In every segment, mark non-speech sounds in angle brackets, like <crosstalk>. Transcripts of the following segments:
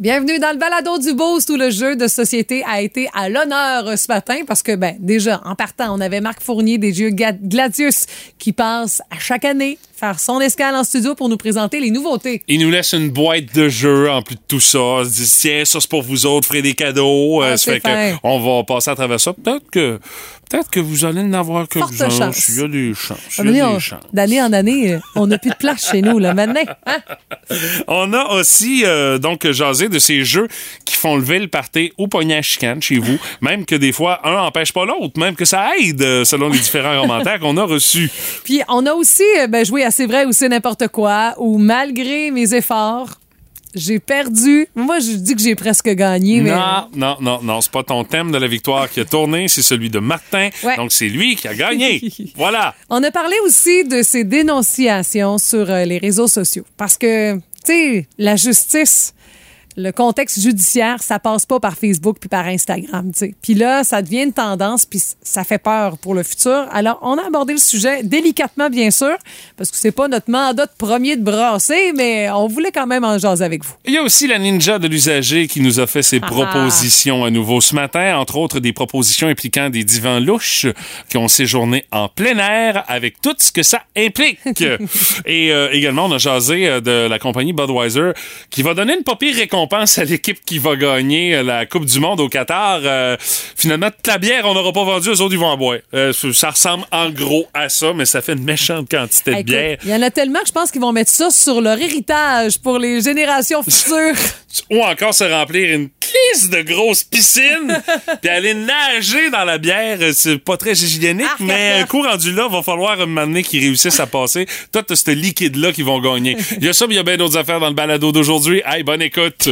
Bienvenue dans le balado du Boost où le jeu de société a été à l'honneur ce matin parce que, ben, déjà, en partant, on avait Marc Fournier des jeux Gladius qui passe à chaque année faire son escale en studio pour nous présenter les nouveautés. Il nous laisse une boîte de jeux en plus de tout ça. Il se dit, tiens, ça c'est pour vous autres, ferez des cadeaux. Ah, Euh, ça c'est fait que on va passer à travers ça. Peut-être que, peut-être que vous allez en avoir quelques-uns. chance. Il y a des chances. D'année en année, euh, on n'a plus de place chez nous, là, maintenant. hein? <laughs> On a aussi euh, donc jasé de ces jeux qui font lever le party au poignet à chicane chez vous, même que des fois un n'empêche pas l'autre, même que ça aide selon les différents commentaires qu'on a reçus. Puis on a aussi ben, joué à C'est vrai ou c'est n'importe quoi, où malgré mes efforts, j'ai perdu. Moi, je dis que j'ai presque gagné, mais. Non, non, non, non, c'est pas ton thème de la victoire qui a tourné, c'est celui de Martin. Ouais. Donc c'est lui qui a gagné. <laughs> voilà. On a parlé aussi de ces dénonciations sur euh, les réseaux sociaux. Parce que, tu sais, la justice, le contexte judiciaire, ça passe pas par Facebook puis par Instagram, tu sais. Puis là, ça devient une tendance puis ça fait peur pour le futur. Alors, on a abordé le sujet délicatement, bien sûr, parce que c'est pas notre mandat de premier de brasser, mais on voulait quand même en jaser avec vous. Il y a aussi la ninja de l'usager qui nous a fait ses Ah. propositions à nouveau ce matin, entre autres des propositions impliquant des divans louches qui ont séjourné en plein air avec tout ce que ça implique. <laughs> Et euh, également, on a jasé euh, de la compagnie Budweiser qui va donner une pas pire récompense à l'équipe qui va gagner euh, la Coupe du Monde au Qatar. Euh, finalement, toute la bière, on n'aura pas vendu, eux autres, ils vont en boire. Euh, ça ressemble en gros à ça, mais ça fait une méchante quantité de Écoute, bière. Il y en a tellement que je pense qu'ils vont mettre ça sur leur héritage pour les générations futures. <laughs> ou encore se remplir une crise de grosse piscine <laughs> puis aller nager dans la bière. C'est pas très hygiénique, Arc, mais un coup rendu là, va falloir un moment donné qu'ils réussissent à passer tout ce liquide-là qui vont gagner. <laughs> Il y a ça, mais il y a bien d'autres affaires dans le balado d'aujourd'hui. Hey, bonne écoute!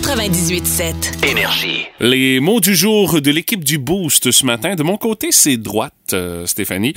98.7. Énergie. Les mots du jour de l'équipe du Boost ce matin. De mon côté, c'est droite, euh, Stéphanie,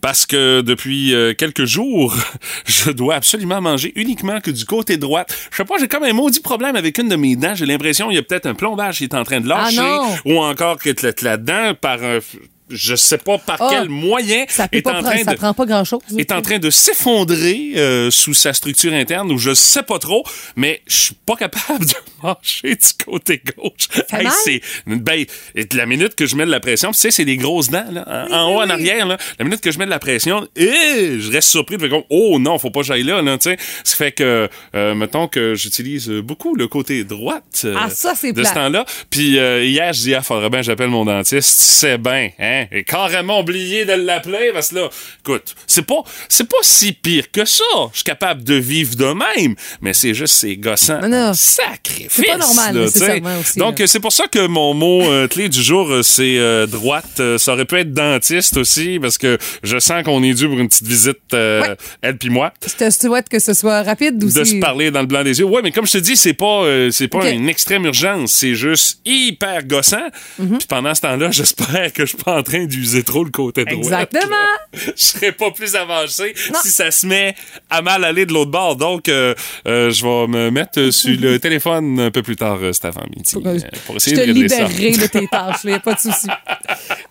parce que depuis euh, quelques jours, <laughs> je dois absolument manger uniquement que du côté droite. Je sais pas, j'ai comme un maudit problème avec une de mes dents. J'ai l'impression qu'il y a peut-être un plombage qui est en train de lâcher, Ah non! ou encore que la, la dent par un, je sais pas par Ah, quel moyen Ça, peut est pas en train ça de prend pas grand-chose. est en train de s'effondrer euh, sous sa structure interne ou je sais pas trop, mais je suis pas capable <laughs> de manger du côté gauche. mal? c'est ben et la minute que je mets de la pression, tu sais c'est des grosses dents là, en, en haut en arrière là, la minute que je mets de la pression, eh, je reste surpris de comme oh non, faut pas que j'aille là, là tu sais. Ça fait que euh, mettons que j'utilise beaucoup le côté droite euh, Ah, ça, c'est de ce temps-là. Puis euh, hier, je dis ah faudrait bien j'appelle mon dentiste, c'est bien hein, et carrément oublié de l'appeler parce que là, écoute, c'est pas c'est pas si pire que ça. Je suis capable de vivre de même, mais c'est juste c'est gossant. Sacrifice. C'est pas normal, là, nécessairement, aussi, Donc c'est pour ça que mon mot euh, clé du jour euh, c'est euh, droite. Ça aurait pu être dentiste aussi parce que je sens qu'on est dû pour une petite visite euh, Ouais. elle puis moi Je te souhaite que ce soit rapide aussi? de se parler dans le blanc des yeux. Ouais, mais comme je te dis, c'est pas c'est pas une extrême urgence, c'est juste hyper gossant. Mhm. Puis pendant ce temps-là, <laughs> j'espère que je en train d'user trop le côté droit. Exactement. <laughs> Je serais pas plus avancé Non. si ça se met à mal aller de l'autre bord. Donc euh, euh, je vais me mettre sur le <laughs> téléphone un peu plus tard cet avant-midi Pour, euh, euh, pour Je essayer te de régler ça. de tes <laughs> tâches, il a pas de souci.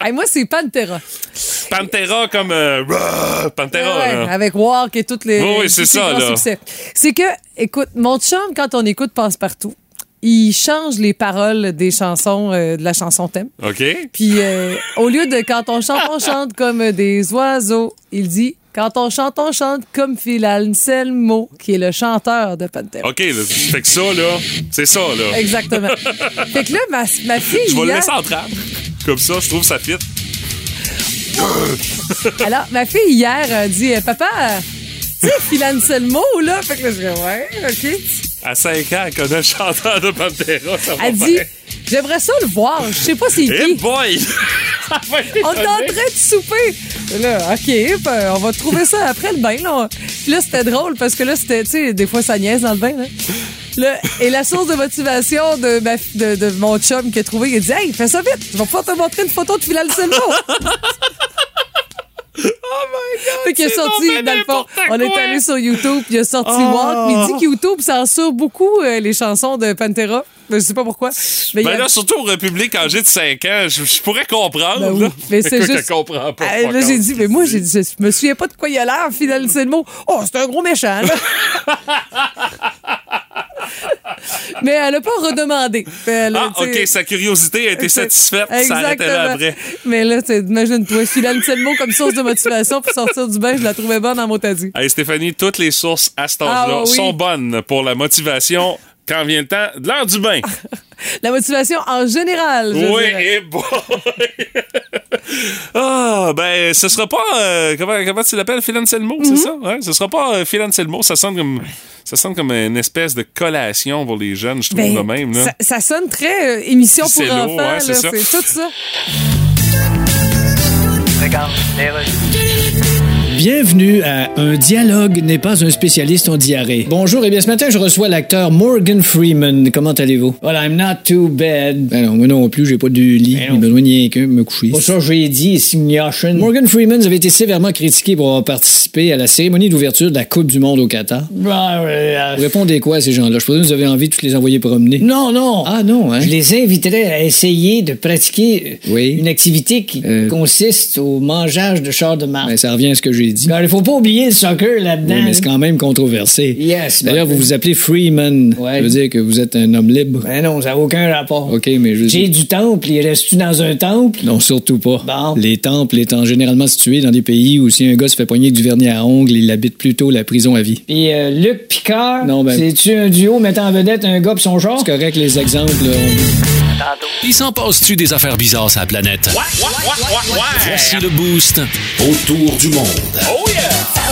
Hey, moi, c'est Pantera. Pantera comme euh, rah, Pantera. Ouais, là. avec Walk et toutes les. Oui, c'est ces ça. C'est que, écoute, mon chum, quand on écoute Passe-Partout, il change les paroles des chansons, euh, de la chanson thème. OK? Puis, euh, au lieu de quand on chante, on chante comme des oiseaux, il dit quand on chante, on chante comme Phil Anselmo, qui est le chanteur de Pantera. OK, là, fait que ça, là, c'est ça, là. Exactement. <laughs> fait que là, ma, ma fille. Je vais le hier- laisser en trappe. Comme ça, je trouve ça fit. Alors, ma fille, hier, a dit Papa, sais, Phil Anselmo, là. Fait que là, je dis Ouais, OK. À 5 ans, elle connaît le chanteur de Pantera. Ça va Elle dit. J'aimerais ça le voir. Je sais pas c'est Hey qui. boy! <laughs> On est en train de souper. Là, OK, ben, on va trouver ça après le bain. Là, Puis là c'était drôle parce que là, c'était, tu sais, des fois, ça niaise dans le bain. Là. Là, et la source de motivation de, ma- de, de mon chum qui a trouvé, il a dit Hey, fais ça vite, je vais pouvoir te montrer une photo de Phil Anselmo. <laughs> Oh Fait qu'il a c'est sorti, ben dans le fond, on est allé sur YouTube, il a sorti Oh. Walk, mais il dit que YouTube censure beaucoup euh, les chansons de Pantera. Je sais pas pourquoi. Mais il y Ben a- là, surtout au République, âgé de 5 ans, je, je pourrais comprendre. Ben oui, là. mais c'est juste- je comprends pas. Ah, là, j'ai dit, mais moi, j'ai dit, je me souviens pas de quoi il a l'air, Fidel c'est le mot. Oh, c'est un gros méchant, là. <laughs> <laughs> mais elle a pas redemandé. Elle Ah, OK, sa curiosité a été <laughs> satisfaite. Ça arrêtait là après. Mais là, imagine-toi, Fidel Selmo comme source de motivation pour sortir du bain, je la trouvais bonne en motadi. Hey, Stéphanie, toutes les sources à cet âge-là Ah, oui. sont bonnes pour la motivation quand vient le temps de l'heure du bain. <laughs> La motivation en général, je oui, dirais. et bon. <laughs> ah, ben, ce sera pas. euh, comment, comment tu l'appelles, Phil Anselmo, c'est ça? Ouais, ce sera pas euh, Phil Anselmo. Ça sonne comme. Ça sonne comme une espèce de collation pour les jeunes, je trouve, Ben, de même. Là. Ça, ça sonne très euh, émission pour enfants, là, c'est tout ça. Bienvenue à Un dialogue n'est pas un spécialiste en diarrhée. Bonjour, et bien ce matin, je reçois l'acteur Morgan Freeman. Comment allez-vous? Well, I'm not too bad. Ben non, moi non plus, j'ai pas de lit. J'ai besoin de rien qu'un me coucher. Pour ça, j'ai dit, Signation. Morgan Freeman avait été sévèrement critiqué pour avoir participé à la cérémonie d'ouverture de la Coupe du Monde au Qatar. Vous répondez quoi à ces gens-là? Je pense que vous avez envie de tous les envoyer promener. Non, non. Ah non, hein? Je les inviterais à essayer de pratiquer euh, Oui. une activité qui Euh. consiste au mangeage de chars de marde. Ben, ça revient à ce que j'ai dit. Car il faut pas oublier le soccer là-dedans. Oui, mais c'est quand même controversé. Yes, D'ailleurs, ben, vous vous appelez Freeman. Ouais. Ça veut dire que vous êtes un homme libre. Ben non, ça n'a aucun rapport. OK, mais je J'ai du temple, il reste-tu dans un temple? Non, surtout pas. Bon. Les temples étant généralement situés dans des pays où si un gars se fait poigner avec du vernis à ongles, il habite plutôt la prison à vie. Puis euh, Luc Picard, ben- c'est-tu un duo mettant en vedette un gars pis son genre? C'est correct, les exemples. on- Il s'en passe-tu des affaires bizarres sur la planète? Voici le boost autour du monde.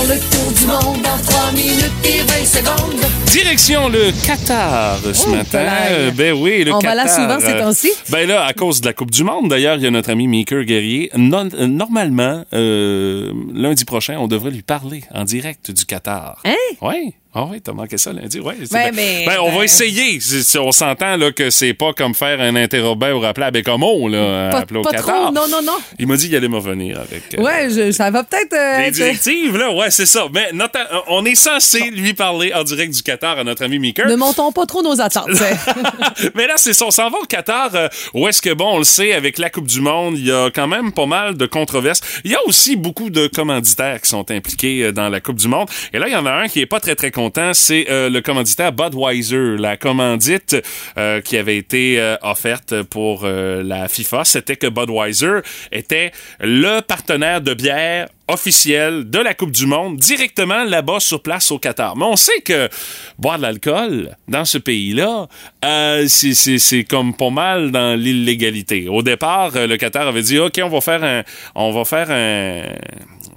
Faire le tour du monde en 3 minutes et 20 secondes. Direction le Qatar ce Oh, matin. Euh, ben oui, le On Qatar. va là souvent ces euh, temps-ci. Ben là, à cause de la Coupe du Monde, d'ailleurs, il y a notre ami Maker Guerrier. Non- euh, normalement, euh, lundi prochain, on devrait lui parler en direct du Qatar. Hein? Oui. Ah oui, t'as manqué ça lundi. Ouais, Ben, Ben, on va essayer. On s'entend là, que c'est pas comme faire un interrobin ou rappeler à Bécomo, là, Pas, appeler au pas Qatar. trop, non, non, non. Il m'a dit qu'il allait me revenir avec. euh, Ouais, je- ça va peut-être. euh, les être- directives, là, ouais, c'est ça. Mais euh, on est censé lui parler en direct du Qatar à notre ami Maker. Ne montons pas trop nos attentes. c'est- <laughs> Mais là, c'est ça. On s'en va au Qatar. euh, où est-ce que, bon, on le sait, avec la Coupe du Monde, il y a quand même pas mal de controverses. Il y a aussi beaucoup de commanditaires qui sont impliqués euh, dans la Coupe du Monde. Et là, il y en a un qui est pas très, très content. C'est euh, le commanditaire Budweiser, la commandite euh, qui avait été offerte pour la FIFA. C'était que Budweiser était le partenaire de bière officiel de la Coupe du Monde directement là-bas sur place au Qatar. Mais on sait que boire de l'alcool dans ce pays-là, euh, c'est comme pas mal dans l'illégalité. Au départ, euh, le Qatar avait dit OK, on va faire un on va faire un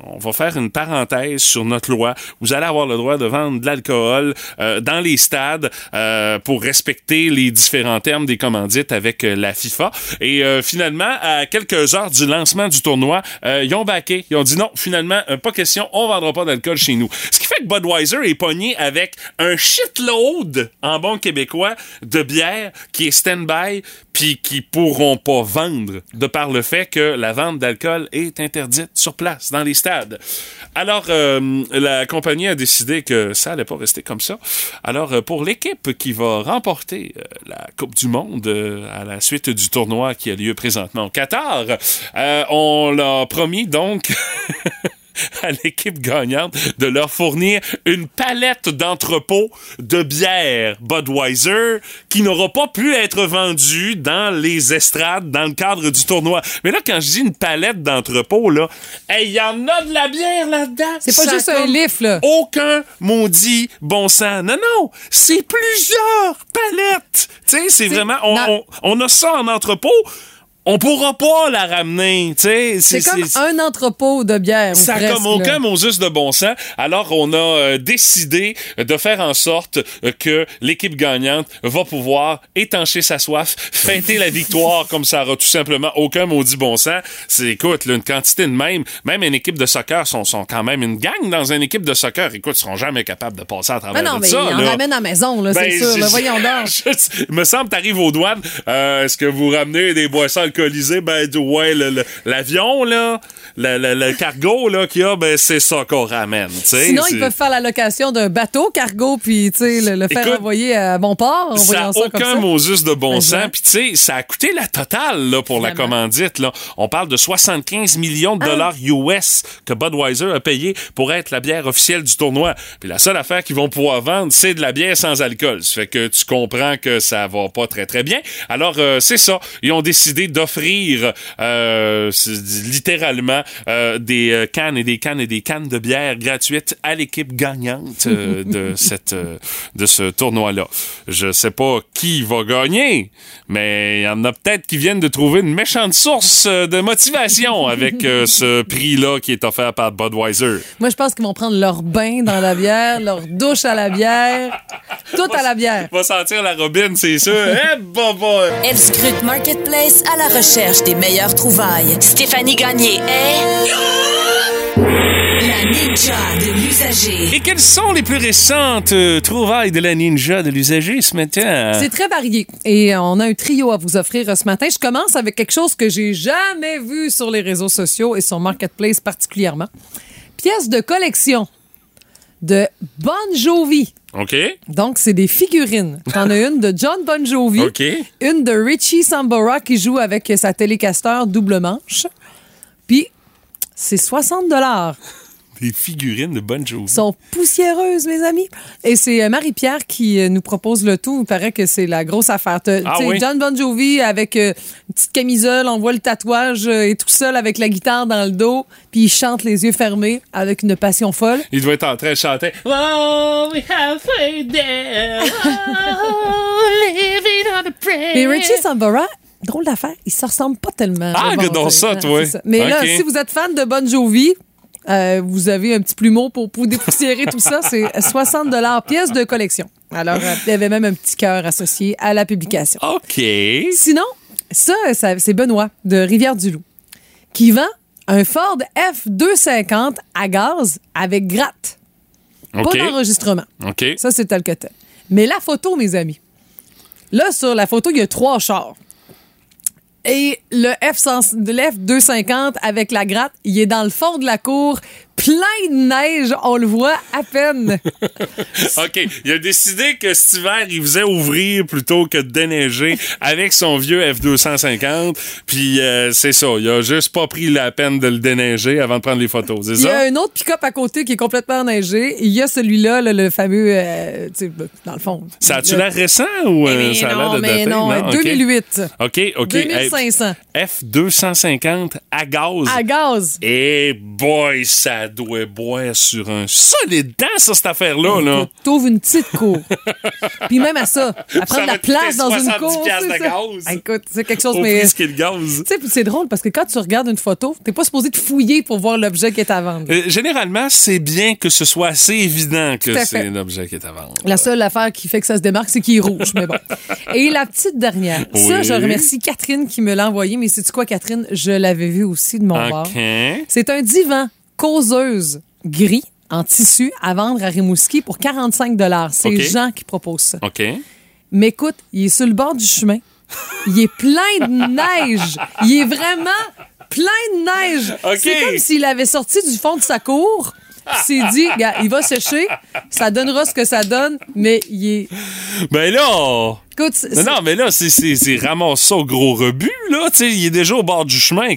on va faire une parenthèse sur notre loi. Vous allez avoir le droit de vendre de l'alcool euh, dans les stades euh, pour respecter les différents termes des commandites avec euh, la FIFA. Et finalement, à quelques heures du lancement du tournoi, ils ont baqué. Ils ont dit non, finalement, pas question, on vendra pas d'alcool chez nous. Ce qui fait que Budweiser est pogné avec un shitload, en bon québécois, de bière qui est stand-by puis qui pourront pas vendre de par le fait que la vente d'alcool est interdite sur place, dans les stades. Alors, euh, la compagnie a décidé que ça allait pas rester comme ça. Alors, euh, pour l'équipe qui va remporter euh, la Coupe du Monde euh, à la suite du tournoi qui a lieu présentement au Qatar, euh, on l'a promis donc... <laughs> <laughs> à l'équipe gagnante de leur fournir une palette d'entrepôts de bière Budweiser qui n'aura pas pu être vendue dans les estrades dans le cadre du tournoi. Mais là, quand je dis une palette d'entrepôts, là, il y en a de la bière là-dedans. C'est pas Ça juste un lift, là. Aucun maudit bon sang. Non, non, c'est plusieurs palettes. Tu sais, c'est vraiment... On- on a ça en entrepôt. On pourra pas la ramener. C'est comme un entrepôt de bière. Ça comme aucun. Moses de bon sens. Alors, on a euh, décidé de faire en sorte euh, que l'équipe gagnante va pouvoir étancher sa soif, fêter la victoire comme ça aura tout simplement aucun maudit bon sens. C'est, écoute, là, une quantité de même, même une équipe de soccer sont, sont quand même une gang dans une équipe de soccer. Écoute, ils seront jamais capables de passer à travers Mais non, de mais ça. il en là. ramène à la maison, là, Ben, c'est sûr. là, voyons donc. <laughs> il me semble, t'arrives aux douanes. euh, Est-ce que vous ramenez des boissons? Alcoolisé, ben, ouais, l'avion, là, le, le- le cargo, là, qu'il y a, ben, c'est ça qu'on ramène. Sinon, ils peuvent faire la location d'un bateau cargo puis tu sais, le, le faire Écoute, envoyer à bon port. en Ça n'a ça comme aucun ça. Moses de bon sens. Puis, tu sais, ça a coûté la totale là, pour la commandite. Là. On parle de 75 millions Ah. de dollars US que Budweiser a payé pour être la bière officielle du tournoi. Puis la seule affaire qu'ils vont pouvoir vendre, c'est de la bière sans alcool. Ça fait que tu comprends que ça va pas très, très bien. Alors, euh, c'est ça. Ils ont décidé d'offrir euh, littéralement euh, des euh, cannes et des cannes et des cannes de bière gratuites à l'équipe gagnante euh, <laughs> de cette euh, de ce tournoi-là. Je sais pas qui va gagner, mais il y en a peut-être qui viennent de trouver une méchante source euh, de motivation avec euh, <laughs> ce prix-là qui est offert par Budweiser. Moi, je pense qu'ils vont prendre leur bain dans la bière, leur douche à la bière, tout à la bière. Va sentir la robine, c'est sûr. Eh, baba! Elle scrute Marketplace à la recherche des meilleures trouvailles. Stéphanie Gagné est La ninja de l'usager. Et quelles sont les plus récentes euh, trouvailles de la ninja de l'usager ce matin? C'est très varié. Et on a un trio à vous offrir euh, ce matin. Je commence avec quelque chose que j'ai jamais vu sur les réseaux sociaux et sur Marketplace particulièrement. Pièce de collection de Bon Jovi. OK. Donc, c'est des figurines. T'en as une de John Bon Jovi, <laughs> OK. une de Richie Sambora qui joue avec sa télécaster double manche. Puis, c'est 60 dollars. Des figurines de Bon Jovi. sont poussiéreuses, mes amis. Et c'est euh, Marie-Pierre qui euh, nous propose le tout. Il paraît que c'est la grosse affaire. Ah tu sais, oui? John Bon Jovi avec euh, une petite camisole, on voit le tatouage euh, et tout seul avec la guitare dans le dos, puis il chante les yeux fermés avec une passion folle. Il doit être en train de chanter. <laughs> Oh, we have faith there. Oh, living on a prayer. Et Richie Sambora, drôle d'affaire, il se ressemble pas tellement. Ah, que dans ça, toi. ça. Mais là, si vous êtes fan de Bon Jovi, euh, vous avez un petit plumeau pour, pour dépoussiérer tout ça. C'est 60 pièce de collection. Alors, euh, il y avait même un petit cœur associé à la publication. OK. Sinon, ça, ça- c'est Benoît de Rivière-du-Loup qui vend un Ford F250 à gaz avec gratte. Pas d'enregistrement. OK. Ça, c'est tel que tel. Mais la photo, mes amis. Là, sur la photo, il y a trois chars. Et le F100 de l'F250 avec la gratte, il est dans le fond de la cour, plein de neige, on le voit à peine. <laughs> OK. Il a décidé que cet hiver, il faisait ouvrir plutôt que de déneiger avec son vieux F250. Puis euh, c'est ça. Il a juste pas pris la peine de le déneiger avant de prendre les photos. C'est Il y a un autre pick-up à côté qui est complètement enneigé. Il y a celui-là, là, le fameux, euh, tu sais, dans le fond. Ça a-tu l'air récent ou euh, Mais ça a l'air non, de mais dater? non, OK. 2008. OK, OK. Hey, 2500 F250 à gaz. à gaz. Et boy, ça doit boire sur un solide dent, ça, cette affaire-là. Là. T'ouvres une petite cour. <laughs> Puis même à ça, à prendre la place dans une 70 cour. de gaz. Écoute, c'est quelque chose, Au mais. qu'est le gaz. Tu sais, puis c'est drôle parce que quand tu regardes une photo, t'es pas supposé te fouiller pour voir l'objet qui est à vendre. Euh, généralement, c'est bien que ce soit assez évident que c'est l'objet qui est à vendre. La seule affaire qui fait que ça se démarque, c'est qu'il est rouge, mais bon. <laughs> Et la petite dernière. Ça, je remercie Catherine qui me l'a envoyé, mais c'est quoi, Catherine? Je l'avais vu aussi de mon bord. OK. C'est un divan causeuse gris en tissu à vendre à Rimouski pour 45 C'est OK. Jean qui propose ça. OK. Mais écoute, il est sur le bord du chemin. Il est plein de neige. Il est vraiment plein de neige. OK. C'est comme s'il avait sorti du fond de sa cour. s'est dit, il va sécher, ça donnera ce que ça donne, mais il est. Ben là... Écoute, Non, non, mais là, c'est- ramasse ça au gros rebut, là. Il est déjà au bord du chemin,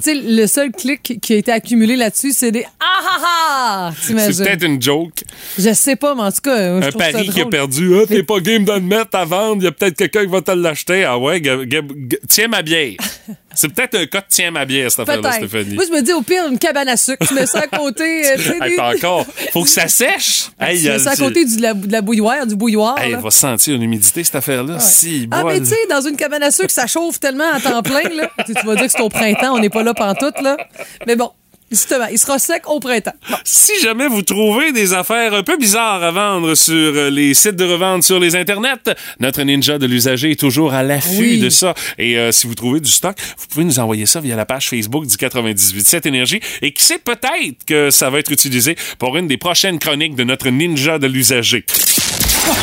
sais, le seul clic qui a été accumulé là-dessus, c'est des ah ah ah! C'est peut-être une joke. Je sais pas, mais en tout cas, je Un pari qui a perdu. Ah, t'es pas game de le mettre à vendre. Il y a peut-être quelqu'un qui va te l'acheter. Ah ouais, tiens ma bière. <laughs> C'est peut-être un cas de tiens ma bière, cette affaire-là. Stéphanie. Moi, je me dis, au pire, une cabane à sucre. Tu mets ça à côté. <laughs> euh, Hey, pas encore. Faut que ça sèche. <laughs> Tu il mets ça à côté du- de la, bouilloire, du bouilloire. Elle va sentir une humidité, cette affaire-là. Si, Ah, mais tu sais, dans une cabane à sucre, ça chauffe tellement à temps plein, là. tu vas dire que c'est au printemps, on n'est pas là pantoute, là. Mais bon, justement, il sera sec au printemps. Bon. Si jamais vous trouvez des affaires un peu bizarres à vendre sur euh, les sites de revente sur les internets, notre ninja de l'usager est toujours à l'affût Oui. de ça. Et euh, si vous trouvez du stock, vous pouvez nous envoyer ça via la page Facebook du 98.7 Énergie. Et qui sait peut-être que ça va être utilisé pour une des prochaines chroniques de notre ninja de l'usager.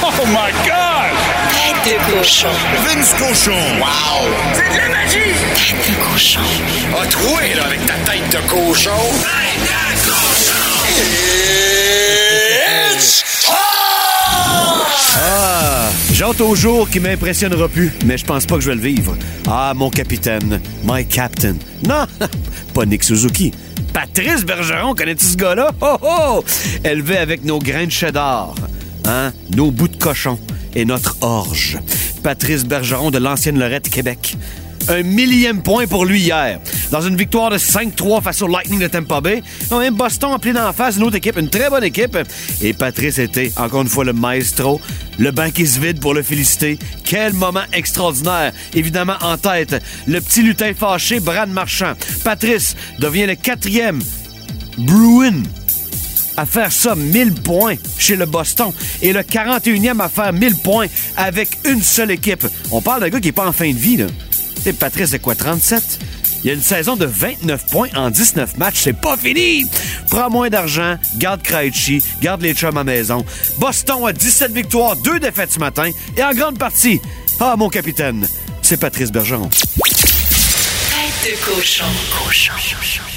Oh my God! Tête de cochon. Vince Cochon. Wow! C'est de la magie! Tête de cochon. A troué, là, avec ta tête de cochon. Tête de cochon! It's Ah, j'ai hâte au jour qui m'impressionnera plus, mais je pense pas que je vais le vivre. Ah, mon capitaine, my captain. Non, <laughs> pas Nick Suzuki. Patrice Bergeron, connais-tu ce gars-là? Oh oh! Élevé avec nos grains de cheddar, hein? Nos bouts de cochon et notre orge. Patrice Bergeron de l'ancienne Lorette, Québec. Un millième point pour lui hier. Dans une victoire de 5-3 face au Lightning de Tampa Bay. Non, même Boston appelé d'en face une autre équipe, une très bonne équipe. Et Patrice était, encore une fois, le maestro. Le banc qui se vide pour le féliciter. Quel moment extraordinaire. Évidemment, en tête, le petit lutin fâché, Brad Marchand. Patrice devient le quatrième Bruin à faire ça 1000 points chez le Boston et le 41e à faire 1000 points avec une seule équipe. On parle d'un gars qui est pas en fin de vie, là. Et Patrice, c'est quoi, 37? Il y a une saison de 29 points en 19 matchs. C'est pas fini! Prends moins d'argent, garde Krejci, garde les chums à maison. Boston a 17 victoires, 2 défaites ce matin et en grande partie, ah, mon capitaine, c'est Patrice Bergeron. Tête de cochon. Cochon.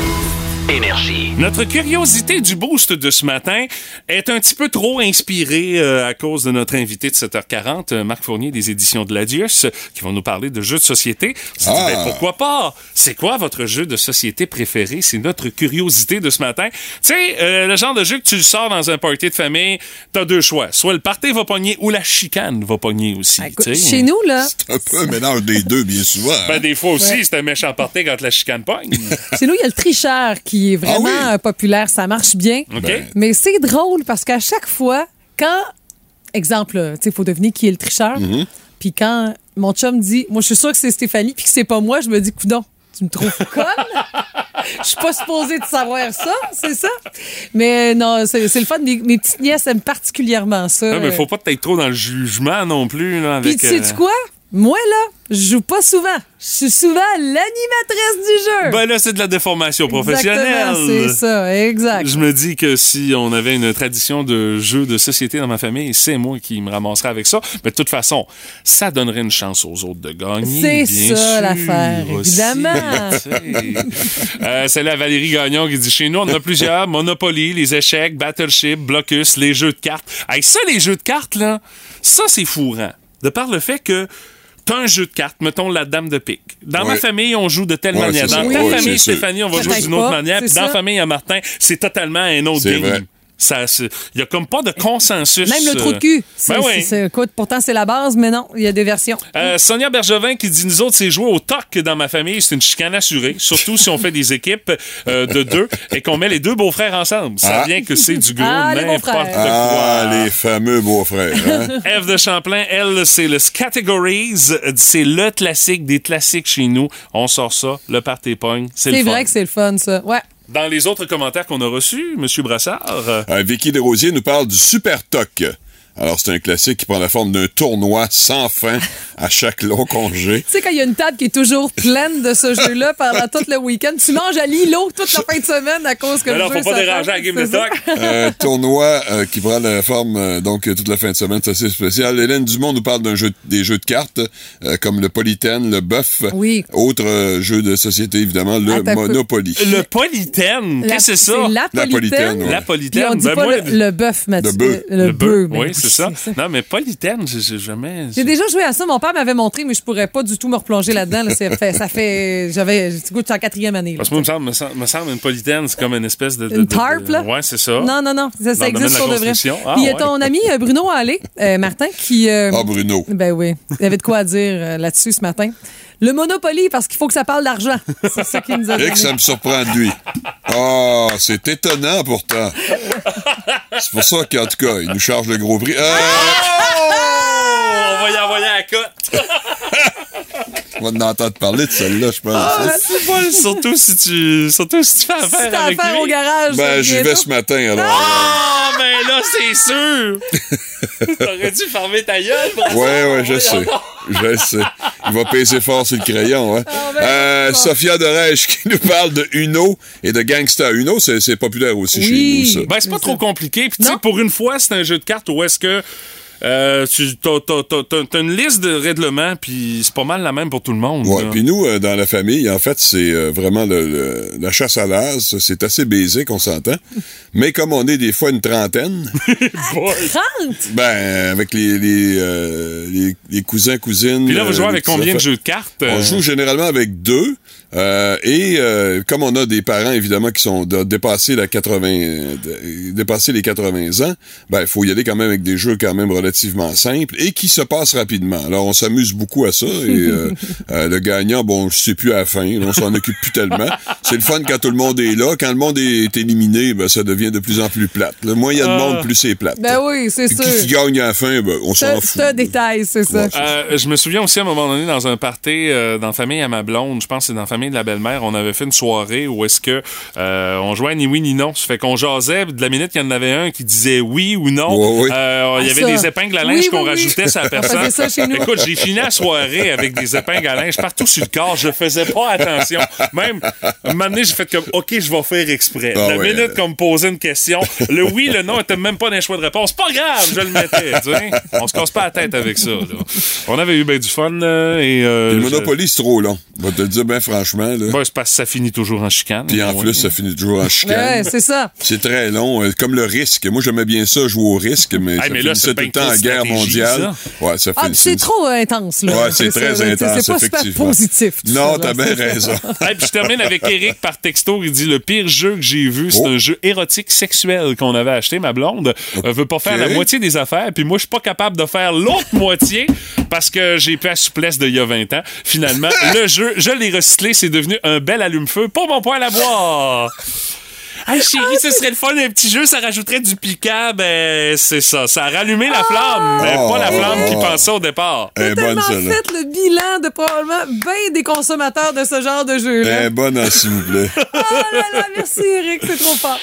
Énergie. Notre curiosité du boost de ce matin est un petit peu trop inspirée euh, à cause de notre invité de 7h40, euh, Marc Fournier des éditions de l'Adius, qui vont nous parler de jeux de société. Dit, Ah. ben, pourquoi pas? C'est quoi votre jeu de société préféré? C'est notre curiosité de ce matin. Tu sais, euh, le genre de jeu que tu le sors dans un party de famille, t'as deux choix. Soit le party va pogner ou la chicane va pogner aussi. Écoute, tu sais. Chez nous, là, C'est un peu un mélange des deux, bien souvent. hein. Ben, des fois aussi, Ouais. c'est un méchant party quand la chicane pogne. chez nous, il y a le tricheur qui est vraiment Ah oui? euh, populaire. Ça marche bien. Ben. Mais c'est drôle parce qu'à chaque fois, quand, exemple, sais, il faut deviner qui est le tricheur. Mm-hmm. Puis quand mon chum dit, moi, je suis sûre que c'est Stéphanie, puis que c'est pas moi, je me dis, coudon, tu me trouves <laughs> conne? Je suis pas supposée de savoir ça, c'est ça? Mais non, c'est le fun. Mes, mes petites nièces aiment particulièrement ça. Non, mais faut pas être trop dans le jugement non plus. Là, Puis avec, tu sais euh, quoi? Moi, là, je joue pas souvent. Je suis souvent l'animatrice du jeu. Ben là, c'est de la déformation professionnelle. C'est ça, exact. Je me dis que si on avait une tradition de jeu de société dans ma famille, c'est moi qui me ramasserais avec ça. Mais de toute façon, ça donnerait une chance aux autres de gagner. C'est ça, l'affaire, évidemment. <laughs> Euh, c'est la Valérie Gagnon qui dit chez nous, on en a plusieurs Monopoly, les échecs, Battleship, Blocus, les jeux de cartes. Hey, ça, les jeux de cartes, là, ça, c'est fourrant. De par le fait que T'as un jeu de cartes, mettons la dame de pique. Dans ma famille, on joue de telle Ouais, manière. Dans ça. ta famille. Stéphanie, on va jouer d'une autre manière. Puis dans la famille à Martin, c'est totalement un autre game. Il y a comme pas de consensus. Même le trou de euh, cul. C'est, Ben oui. écoute, pourtant, c'est la base, mais non, il y a des versions. Euh, Sonia Bergevin qui dit nous autres c'est jouer au toc dans ma famille c'est une chicane assurée surtout si on fait des équipes euh, de deux et qu'on met les deux beaux-frères ensemble ça Ah. vient que c'est du gros Ah, les n'importe quoi Ah, les fameux beaux-frères. Hein? <laughs> Eve de Champlain, elle, c'est le Categories. C'est le classique des classiques chez nous. On sort ça, le party pogne. C'est C'est le fun. vrai que c'est le fun, ça. Ouais. Dans les autres commentaires qu'on a reçus, M. Brassard, euh, Vicky Desrosiers nous parle du Super Toc. Alors, c'est un classique qui prend la forme d'un tournoi sans fin à chaque long congé. Tu sais, quand il y a une table qui est toujours pleine de ce jeu-là pendant tout le week-end, tu manges à l'îlot toute la fin de semaine à cause que mais le jeu faut pas déranger la game de. Un <laughs> tournoi euh, qui prend la forme euh, donc euh, toute la fin de semaine, c'est assez spécial. Hélène Dumont nous parle d'un jeu, des jeux de cartes euh, comme le Polytène, le Bœuf. Oui. Autre euh, jeu de société, évidemment, le Attends. Monopoly. Le Polytène, La- qu'est-ce que c'est ça? La La ouais. La Puis Polytène, on dit ben pas moi, le, le bœuf, Mathieu. Le bœuf. Le, le bœuf. oui, c'est ça. Non, mais Polytène, j'ai j'ai jamais... J'ai déjà joué à ça. Mon père m'avait montré, mais je pourrais pas du tout me replonger là-dedans. là. Fait- ça fait. J'avais. Du coup, en quatrième année. là. Parce que moi, me semble, me semble, une Polytène, c'est comme une espèce de... de- Une de- tarp, de- là? Ouais, c'est ça. Non, non, non. Ça, existe pour de vrai. Ah, Puis il y a ton ami euh, Bruno Allé, euh, Martin, qui. euh, Ah, Bruno. Ben oui. Il y avait de quoi à dire euh, là-dessus ce matin. Le Monopoly, parce qu'il faut que ça parle d'argent. C'est ça qu'il nous a Et dit. que ça me surprend de lui. Ah, c'est étonnant pourtant. C'est pour ça qu'en tout cas, il nous charge le gros prix. Oh! On va y envoyer à la cote. On va en entendre parler de celle-là, je pense. Ah, c'est pas, surtout si tu, surtout si tu fais affaire avec affaire lui. au garage. Ben, j'y vais bientôt. ce matin, alors. Ah, ben là, c'est sûr! <laughs> T'aurais dû fermer ta gueule. Ouais, ouais, je sais. Je sais. Il va peser fort sur le crayon, hein. Euh, Sophia Dorèche qui nous parle de Uno et de Gangsta. Uno, c'est populaire aussi Oui. chez nous, ça. Ben, c'est pas trop compliqué. Puis, tu sais, pour une fois, c'est un jeu de cartes où est-ce que euh, tu t'as, t'as- t'as- t'as- t'as une liste de règlements, puis c'est pas mal la même pour tout le monde. Ouais, là. puis nous, euh, dans la famille, en fait, c'est euh, vraiment le, le- la chasse à l'as. C'est assez basique, on s'entend. Mais comme on est des fois une trentaine, <laughs> 30? ben, avec les, les, euh, les, les cousins, cousines... Puis là, vous jouez avec combien de jeux de cartes? On joue généralement avec deux. euh, et euh, comme on a des parents, évidemment, qui sont de, dépassés, la 80, de- dépassés les 80 ans, ben il faut y aller quand même avec des jeux quand même relativement simples et qui se passent rapidement. Alors, on s'amuse beaucoup à ça. Et euh, <laughs> euh, le gagnant, bon, je sais plus à la fin. On s'en occupe plus tellement. C'est le fun quand tout le monde est là. Quand le monde est éliminé, ben, ça devient de plus en plus plate. Le moins il y a de monde, plus c'est plate. Ben oui, c'est sûr. qui, qui gagne à la fin, ben, on s'en fout. C'est un détail, c'est ça. Euh, je me souviens aussi à un moment donné dans un party euh, dans la famille à ma blonde, je pense que c'est dans la famille de la belle-mère, on avait fait une soirée où est-ce que euh, on jouait à ni oui ni non. Ça fait qu'on jasait, de la minute qu'il y en avait un qui disait oui ou non. Ouais, ouais. Euh, il y Ah, avait ça. des épingles à linge oui, qu'on oui. rajoutait sur la On <laughs> personne. faisait ça chez nous. Écoute, j'ai fini la soirée avec des épingles à linge partout sur le corps. Je faisais pas attention. Même, un moment donné, j'ai fait comme, OK, je vais faire exprès. Ah la ouais. minute qu'on me posait une question, le oui, le non était même pas dans les choix de réponse. Pas grave, je le mettais. tu sais. On se casse pas la tête avec ça. là. On avait eu ben du fun. là, et, euh, Puis le Monopoly, c'est trop long. Je vais te le dire bien franchement. Là. Ben, c'est parce que ça finit toujours en chicane. Puis en Ouais. plus, ça finit toujours en chicane. Ouais, c'est ça. C'est très long, euh, comme le risque. Moi, j'aimais bien ça, jouer au risque, mais Hey, ça mais là, finissait c'est tout le temps en guerre mondiale. Ouais, ça Ah, c'est trop euh, intense, là. Ouais, c'est très ça, intense, C'est pas super positif. Non, ça, t'as bien raison. <laughs> Hey, puis je termine avec Eric par texto. Il dit le pire jeu que j'ai vu, c'est Oh. un jeu érotique sexuel qu'on avait acheté. Ma blonde euh, veut pas faire la moitié des affaires, puis moi je suis pas capable de faire l'autre <laughs> moitié parce que j'ai plus la souplesse d'il y a 20 ans. Finalement, le jeu, je l'ai recyclé, c'est devenu un bel allume-feu pour mon poêle à boire. Hey chérie, ce serait le fun un petit jeu, ça rajouterait du piquant, ben c'est ça, ça a rallumé la flamme, mais Oh. pas la flamme qui Oh. pensait au départ. Elle est bonne, tellement celle-là. fait le bilan de probablement bien des consommateurs de ce genre de jeu-là. Elle est bonne, hein, s'il vous plaît. <laughs> Oh là là, merci Eric, c'est trop fort.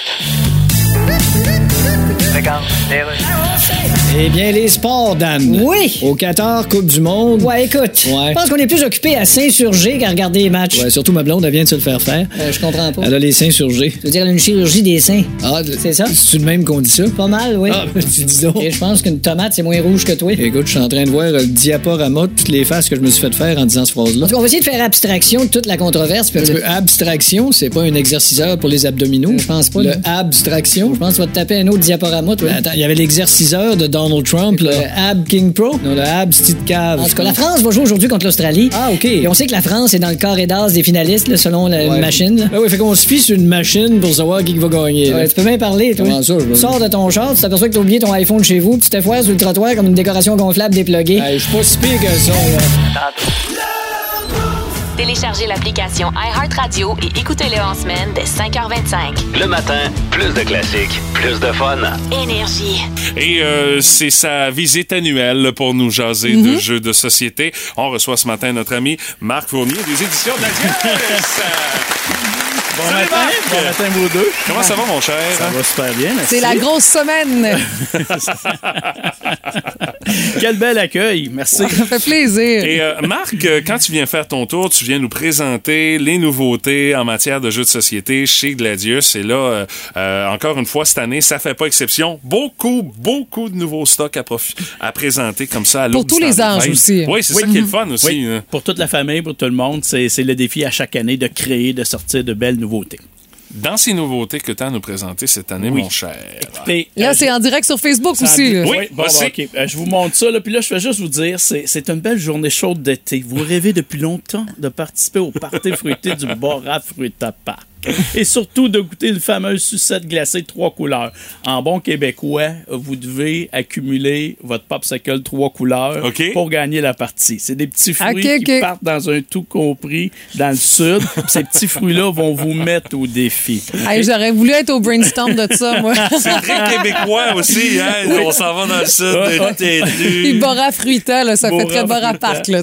Eh bien, les sports, Dan. Oui. Au Qatar, Coupe du Monde. Ouais, écoute. Ouais. Je pense qu'on est plus occupé à s'insurger qu'à regarder les matchs. Ouais, surtout ma blonde, elle vient de se le faire faire. Euh, je comprends pas. Elle a les seins surgés. Je veux dire, une chirurgie des seins. Ah, C'est ça? C'est-tu de même qu'on dit ça? Pas mal, oui. Ah, tu dis donc. Et je pense qu'une tomate, c'est moins rouge que toi. Écoute, je suis en train de voir euh, le diaporama de toutes les faces que je me suis fait faire en disant cette phrase-là. On va essayer de faire abstraction de toute la controverse. Parce que abstraction, c'est pas un exerciceur pour les abdominaux? Je pense pas, Le non. abstraction? Je pense que tu vas te taper un autre diaporama, toi. Attends, il y avait l'exerciceur de Donald Trump, le Ab King Pro. Non, le Ab Steve Cave. En tout cas, la France va jouer aujourd'hui contre l'Australie. Ah, OK. Et on sait que la France est dans le carré d'as des finalistes, là, selon la Ouais. machine. là. Ben oui, fait qu'on se fie sur une machine pour savoir qui va gagner. Ouais, tu peux bien parler, toi. Comment ça, je veux- Sors de ton char, tu t'aperçois que t'as oublié ton iPhone chez vous, puis tu te sur le trottoir comme une décoration gonflable dépluguée. Hey, je suis pas si pire que ça, là. Téléchargez l'application iHeartRadio et écoutez-le en semaine dès 5h25. Le matin, plus de classiques, plus de fun. Énergie. Et euh, c'est sa visite annuelle pour nous jaser Mhm. de jeux de société. On reçoit ce matin notre ami Marc Fournier des éditions de la. Bon Salut, matin, Marc! Bon matin vous deux. Comment ça va, mon cher? Ça va super bien, merci. C'est la grosse semaine. <laughs> Quel bel accueil, merci. Ça fait plaisir. Et euh, Marc, euh, quand tu viens faire ton tour, tu viens nous présenter les nouveautés en matière de jeux de société chez Gladius. Et là, euh, euh, encore une fois, cette année, ça fait pas exception. Beaucoup, beaucoup de nouveaux stocks à, présenter comme ça à Pour tous les âges aussi. Oui, c'est Oui. ça qui est le fun aussi. Oui, hein. pour toute la famille, pour tout le monde, c'est le défi à chaque année de créer, de sortir de belles nouveautés. Dans ces nouveautés que tu as à nous présenter cette année, Oui. mon cher. Puis, Là, euh, c'est en direct sur Facebook aussi. là. Oui, Oui, bon. Euh, je vous montre ça, là, puis là, je vais juste vous dire, c'est c'est une belle journée chaude d'été. Vous rêvez depuis longtemps de participer au party fruité du Bora Fruitapa. Et surtout de goûter une fameuse sucette glacée de trois couleurs. En bon québécois, vous devez accumuler votre popsicle trois couleurs pour gagner la partie. C'est des petits fruits qui partent dans un tout compris dans le sud. Ces petits fruits-là vont vous mettre au défi. Hey, J'aurais voulu être au brainstorm de ça, moi. C'est très québécois aussi, hein? On s'en va dans le sud, Puis. Bora Fruita, là, ça fait très Bora Bora Park, là,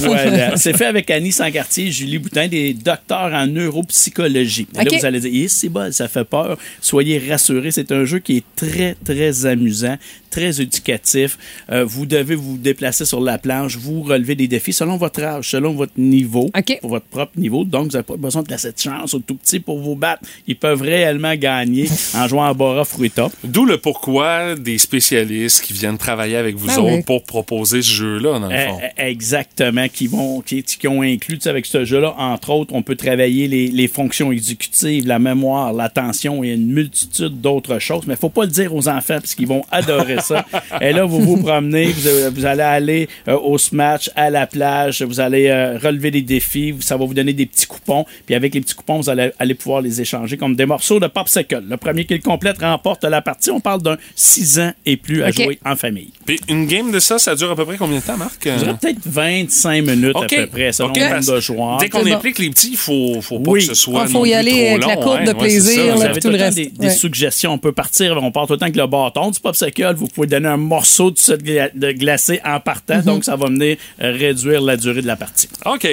voilà. C'est fait avec Annie Sancartier et Julie Boutin, des docteurs en neuropsychologie. Et OK. Là, vous allez dire, Eh, c'est bon, ça fait peur. Soyez rassurés, c'est un jeu qui est très, très amusant, très éducatif. Euh, vous devez vous déplacer sur la planche, vous relever des défis selon votre âge, selon votre niveau, pour votre propre niveau. Donc, vous n'avez pas besoin de laisser de chance aux tout petits pour vous battre. Ils peuvent réellement gagner <laughs> en jouant à Bora Fruita. D'où le pourquoi des spécialistes qui viennent travailler avec vous Ah autres oui. pour proposer ce jeu-là, dans le Euh, fond. euh, exactement, qui vont, qui, qui ont inclus tu sais, avec ce jeu-là, entre autres, on peut travailler les, les fonctions exécutives, la mémoire, l'attention et une multitude d'autres choses. Mais il faut pas le dire aux enfants parce qu'ils vont adorer ça. Et là, vous vous promenez, vous, vous allez aller euh, au smash, à la plage, vous allez euh, relever des défis, ça va vous donner des petits coupons. Puis avec les petits coupons, vous allez, allez pouvoir les échanger comme des morceaux de popsicle. Le premier qui le complète remporte la partie. On parle d'un 6 ans et plus à jouer en famille. Puis une game de ça, ça dure à peu près combien de temps, Marc? Je dirais peut-être 25 minutes à peu près, selon OK, le nombre de joueurs. Dès qu'on implique les petits, il faut, faut pas Oui. que ce soit. Ah, faut y aller avec la long, courbe hein. de Ouais, plaisir, ça. là, Vous avez tout tout le reste. des, des Ouais. suggestions. On peut partir, on part tout le temps avec le bâton du popsicle. Vous pouvez donner un morceau de sucre gla- de glacé en partant. Mhm. Donc, ça va venir euh, réduire la durée de la partie. OK.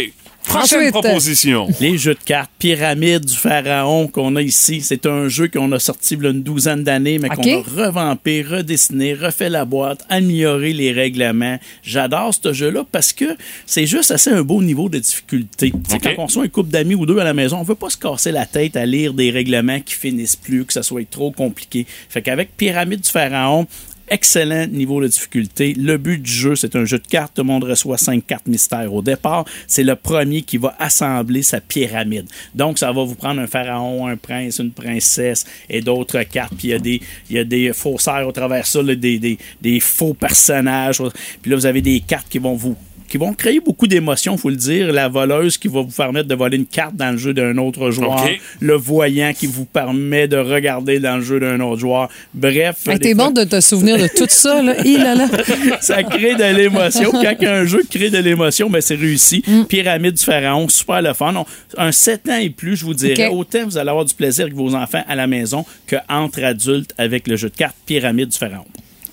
Prochaine Ensuite, proposition. <laughs> Les jeux de cartes Pyramide du Pharaon qu'on a ici, c'est un jeu qu'on a sorti il y a une douzaine d'années, mais qu'on a revampé, redessiné, refait la boîte, amélioré les règlements. J'adore ce jeu-là parce que c'est juste assez un beau niveau de difficulté. Tu sais, OK. Quand on soit un couple d'amis ou deux à la maison, on veut pas se casser la tête à lire des règlements qui finissent plus, que ça soit trop compliqué. Fait qu'avec Pyramide du Pharaon, excellent niveau de difficulté. Le but du jeu, c'est un jeu de cartes. Tout le monde reçoit cinq cartes mystères au départ. C'est le premier qui va assembler sa pyramide. Donc, ça va vous prendre un pharaon, un prince, une princesse et d'autres cartes. Puis il y a des, il y a des faussaires au travers ça, des, des, des faux personnages. Puis là, vous avez des cartes qui vont vous qui vont créer beaucoup d'émotions, faut le dire. La voleuse qui va vous permettre de voler une carte dans le jeu d'un autre joueur. Le voyant qui vous permet de regarder dans le jeu d'un autre joueur. Bref. Hey, T'es fois- bon de te souvenir de tout ça, là. Hi, là, là. <laughs> ça crée de l'émotion. Quand un jeu crée de l'émotion, ben c'est réussi. Pyramide du Pharaon, super le fun. On- un 7 ans et plus, je vous dirais, autant vous allez avoir du plaisir avec vos enfants à la maison que entre adultes avec le jeu de cartes Pyramide du Pharaon.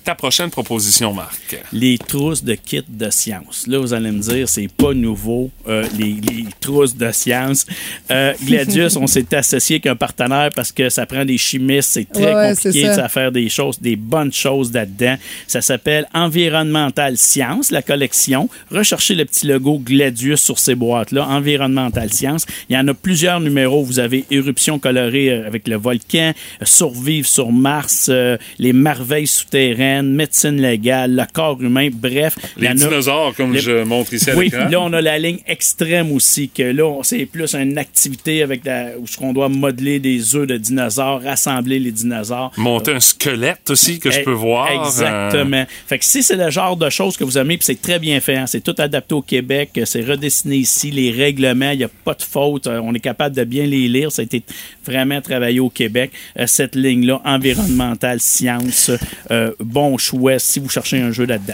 Ta prochaine proposition, Marc. Les trousses de kits de science. Là, vous allez me dire, c'est pas nouveau, euh, les, les trousses de science. Euh, Gladius, <laughs> on s'est associé avec un partenaire parce que ça prend des chimistes, c'est très Ouais, compliqué de faire des choses, des bonnes choses là-dedans. Ça s'appelle Environnemental Science, la collection. Recherchez le petit logo Gladius sur ces boîtes-là, Environnemental Science. Il y en a plusieurs numéros. Vous avez Éruption colorée euh, avec le volcan, Survivre sur Mars, euh, Les merveilles souterraines, Médecine légale, le corps humain, bref. Les a- dinosaures, comme les- je montre ici à oui, là, on a la ligne extrême aussi, que là, on- c'est plus une activité avec la, où ce qu'on doit modeler des œufs de dinosaures, rassembler les dinosaures. Monter un squelette aussi que je Eh, peux voir. Exactement. Fait que si c'est le genre de choses que vous aimez, puis c'est très bien fait, hein, c'est tout adapté au Québec, euh, c'est redessiné ici, les règlements, il n'y a pas de faute, euh, on est capable de bien les lire, ça a été vraiment travaillé au Québec. Euh, cette ligne-là, environnementale, science, euh, bon choix si vous cherchez un jeu là-dedans.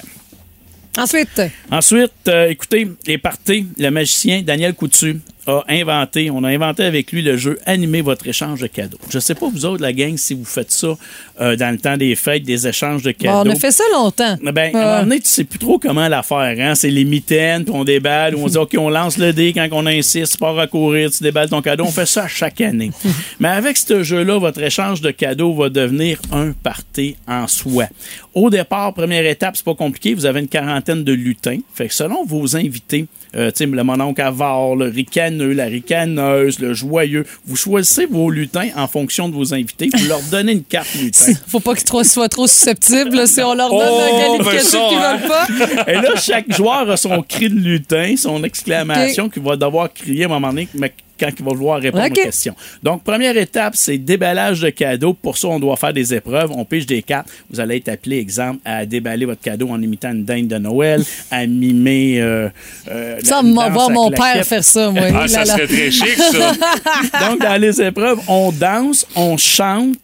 Ensuite, Ensuite, euh, écoutez, les parties, le magicien Daniel Coutu a inventé, on a inventé avec lui le jeu Animer votre échange de cadeaux. Je sais pas, vous autres, la gang, si vous faites ça euh, dans le temps des fêtes, des échanges de bon, cadeaux. on a fait ça longtemps. Ben, Ouais. à un moment donné, tu sais plus trop comment la faire. Hein? C'est les mitaines, puis on déballe, ou on dit, OK, on lance le dé quand on insiste, tu pars à courir, tu déballes ton cadeau. On fait ça à chaque année. <laughs> Mais avec ce jeu-là, votre échange de cadeaux va devenir un party en soi. Au départ, première étape, c'est pas compliqué. Vous avez une quarantaine de lutins. Fait que selon vos invités, euh, le mononcle avare, le ricaneux, la ricaneuse, le joyeux, vous choisissez vos lutins en fonction de vos invités. Vous leur donnez une carte lutin. <laughs> Faut pas qu'ils soient trop susceptibles. là, si on leur donne Oh, un ben qualificatif ça, qu'ils hein. veulent pas. <laughs> Et là, chaque joueur a son cri de lutin, son exclamation qu'il va devoir crier à un moment donné, mais quand il va vouloir répondre OK. aux questions. Donc, première étape, c'est déballage de cadeaux. Pour ça, on doit faire des épreuves. On pige des cartes. Vous allez être appelé, exemple, à déballer votre cadeau en imitant une dinde de Noël, à mimer... Euh, euh, la- Ça, va voir mon père faire ça, moi. Ah, Là, ça là. serait très chic, ça. <laughs> Donc, dans les épreuves, on danse, on chante,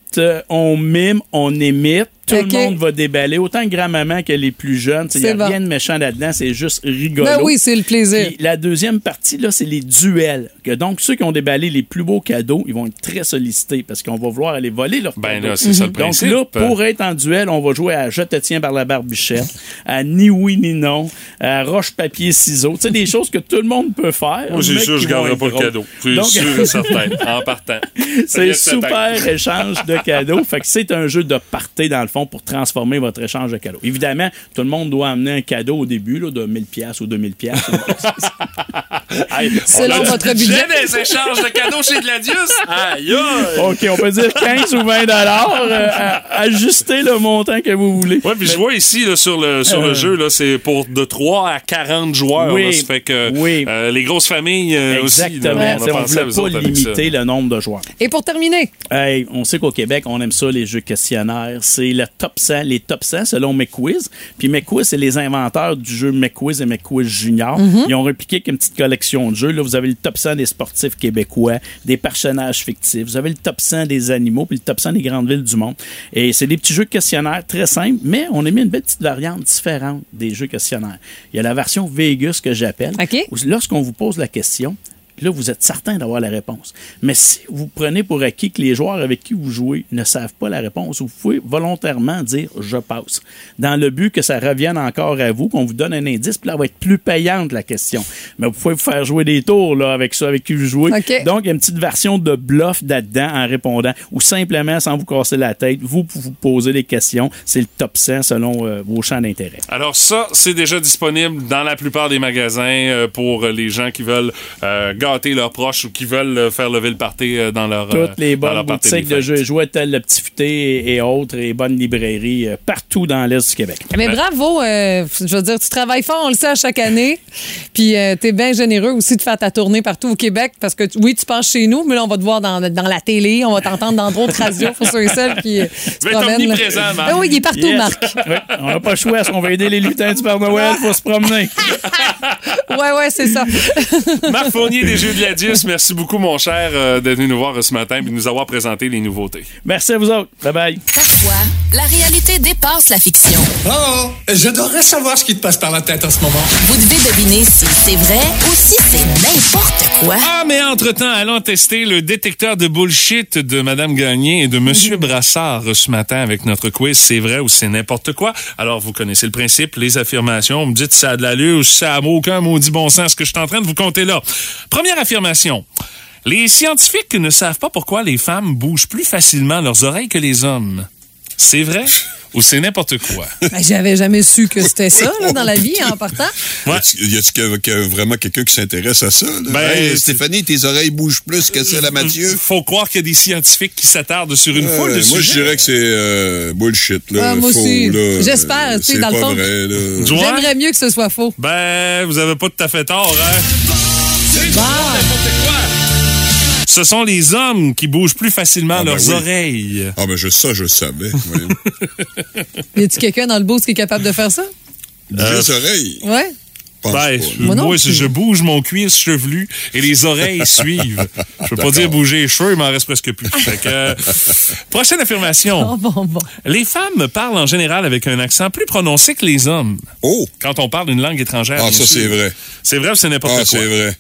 on mime, on imite. Tout le monde va déballer, autant grand-maman que les plus jeunes. Il n'y C'est a bon. rien de méchant là-dedans, c'est juste rigolo. Ben oui, c'est le plaisir. Puis la deuxième partie, là, c'est les duels. Que donc, ceux qui ont déballé les plus beaux cadeaux, ils vont être très sollicités parce qu'on va vouloir aller voler leurs Ben cadeaux. là, c'est ça le Donc principe. là, pour être en duel, on va jouer à Je te tiens par la barbichette, à Ni oui ni non, à Roche, papier, ciseaux. Tu sais, des choses que tout le monde peut faire. Moi, c'est sûr, je garderai pas le cadeau. C'est Donc- sûr et <laughs> certain, en partant. C'est super échange de <laughs> <laughs> Fait que c'est un jeu de party, dans le fond, pour transformer votre échange de cadeaux. Évidemment, tout le monde doit amener un cadeau au début, de 1000 pièces ou 2000 <laughs> Hey, Selon votre budget. des échanges de cadeaux chez Gladius. Aïe, aïe. OK, on peut dire 15 ou 20 dollars. euh, ajustez le montant que vous voulez. Ouais, puis je vois ici là, sur le sur Euh. le jeu là, c'est pour de 3 à 40 joueurs. Oui. là. ça fait que Oui. euh, les grosses familles euh, aussi. Exactement. là, on ne voulait pas autres limiter le nombre de joueurs. Et pour terminer, Hey, on sait qu'au Québec, on aime ça, les jeux questionnaires. C'est le top 100, les top 100 selon McQuiz. Puis McQuiz, c'est les inventeurs du jeu McQuiz et McQuiz Junior. Ils ont repliqué une petite collection de jeux. Là, vous avez le top 100 des sportifs québécois, des personnages fictifs. Vous avez le top 100 des animaux, puis le top 100 des grandes villes du monde. Et c'est des petits jeux questionnaires très simples, mais on a mis une belle petite variante différente des jeux questionnaires. Il y a la version Vegas que j'appelle. OK. où Lorsqu'on vous pose la question, là, vous êtes certain d'avoir la réponse. Mais si vous prenez pour acquis que les joueurs avec qui vous jouez ne savent pas la réponse, vous pouvez volontairement dire je passe. Dans le but que ça revienne encore à vous, qu'on vous donne un indice, puis là, elle va être plus payante la question. Mais vous pouvez vous faire jouer des tours là, avec ça, avec qui vous jouez. Donc, il y a une petite version de bluff là-dedans en répondant, ou simplement, sans vous casser la tête, vous vous posez des questions. C'est le top 100 selon euh, vos champs d'intérêt. Alors ça, c'est déjà disponible dans la plupart des magasins euh, pour les gens qui veulent euh, gâter leurs proches ou qui veulent euh, faire lever le party euh, dans leur euh, Toutes les dans bonnes boutiques de jeux et jouets telles le Petit Futé et, autres, et bonnes librairies euh, partout dans l'Est du Québec. mais bravo, euh, je veux dire, tu travailles fort, on le sait à chaque année. <laughs> Puis euh, t'es bien généreux aussi de faire ta tournée partout au Québec parce que oui, tu passes chez nous, mais là, on va te voir dans, dans la télé, on va t'entendre dans d'autres <laughs> radios pour ceux et celles qui euh, se promènent. Ah oui, il est partout, Yes. Marc. Oui, on n'a pas le choix. Si on veut aider les lutins du Père Noël, faut se promener. <laughs> Ouais, ouais, c'est ça. Marc Fournier des De Gladius, merci beaucoup, mon cher, euh, d'être venu nous voir ce matin et de nous avoir présenté les nouveautés. Merci à vous autres. Bye bye. Parfois, la réalité dépasse la fiction. Oh, je devrais savoir ce qui te passe par la tête en ce moment. Vous devez deviner si c'est vrai ou si c'est n'importe quoi. Ah, mais entre-temps, allons tester le détecteur de bullshit de Madame Gagné et de Monsieur Brassard ce matin avec notre quiz C'est vrai ou c'est n'importe quoi? Alors, vous connaissez le principe, les affirmations. Vous me dites si ça a de l'allure ou si ça a aucun maudit bon sens que je suis en train de vous compter là. Première affirmation. Les scientifiques ne savent pas pourquoi les femmes bougent plus facilement leurs oreilles que les hommes. C'est vrai ou c'est n'importe quoi? <laughs> Ben, J'avais jamais su que c'était ça là, dans la vie en partant. Ouais. Y que- que vraiment quelqu'un qui s'intéresse à ça? Ben, Hey, Stéphanie, tes oreilles bougent plus que celles à Mathieu. Faut croire qu'il y a des scientifiques qui s'attardent sur une Euh, foule de moi, je dirais que c'est euh, bullshit. Là, Ah, moi Faux, aussi. J'espère, tu sais, C'est dans le pas fond. J'aimerais mieux que ce soit faux. Ben, vous avez pas tout à fait tort, hein? Ce sont les hommes qui bougent plus facilement Ah, ben leurs oui. oreilles. Ah, ben, je, ça, je savais. <laughs> Y a-tu quelqu'un dans le boost qui est capable de faire ça? Bouger les oreilles? Ouais. Ben, pas. Moi je bouge mon cuir chevelu et les oreilles <laughs> suivent. Je peux pas dire bouger les cheveux, il m'en reste presque plus. <laughs> Fait que, euh, prochaine affirmation. Oh, bon, bon. Les femmes parlent en général avec un accent plus prononcé que les hommes. Oh! Quand on parle d'une langue étrangère. Ah, ça, c'est vrai. C'est vrai ou c'est n'importe Ah, quoi? c'est vrai.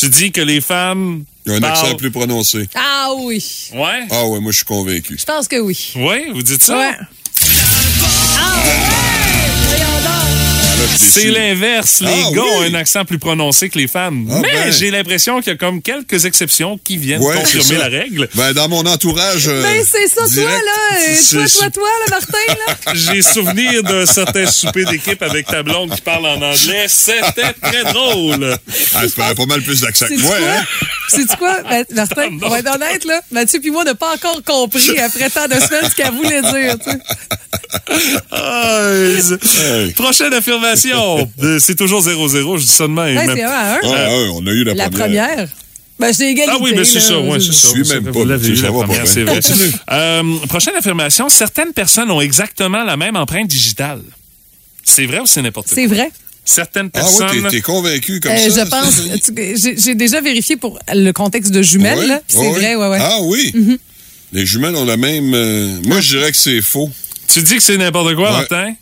Tu dis que les femmes. Il y a un accent parlent- plus prononcé. Ah oui. Ouais? Ah, ouais, moi, je suis convaincu. Je pense que oui. Ouais, vous dites ça? Ouais. Ah, suis C'est l'inverse. Les Ah, gars oui. ont un accent plus prononcé que les femmes. Ah, Mais ben. j'ai l'impression qu'il y a comme quelques exceptions qui viennent Ouais, confirmer la règle. Ben, dans mon entourage. euh, Ben, c'est ça, toi, là. Euh, Toi, toi, toi, là, Martin, là. <laughs> <laughs> J'ai souvenir d'un certain souper d'équipe avec ta blonde qui parle en anglais. C'était très drôle. Ah, tu ferais pas mal plus d'accent que moi, quoi? hein? C'est-tu quoi, Ma- Martin? <laughs> On va être honnête, là. Mathieu puis moi, n'a pas encore compris, après tant de semaines, ce qu'elle voulait dire, tu sais. Hey. Prochaine affirmation. Euh, <laughs> C'est toujours 0-0, je dis ça de même. Hey, c'est un à un. Ah, ouais, on a eu la, La première. Ben, c'est égalité. Ah oui, ben c'est ça, ouais, c'est ça. Je suis même Vous pas, l'avez tu eu, sais, la première, c'est vrai. Euh, prochaine affirmation, certaines personnes ont exactement la même empreinte digitale. C'est vrai ou c'est n'importe quoi? C'est vrai. Certaines Ah personnes... ouais, t'es- t'es convaincu comme Euh, ça? je pense. J'ai déjà vérifié pour le contexte de jumelles. Ouais, C'est ouais, vrai, ouais, ouais. Ah oui? Mhm. Les jumelles ont la même... euh, Moi, je dirais que c'est faux. Tu dis que c'est n'importe quoi, Ouais. Martin?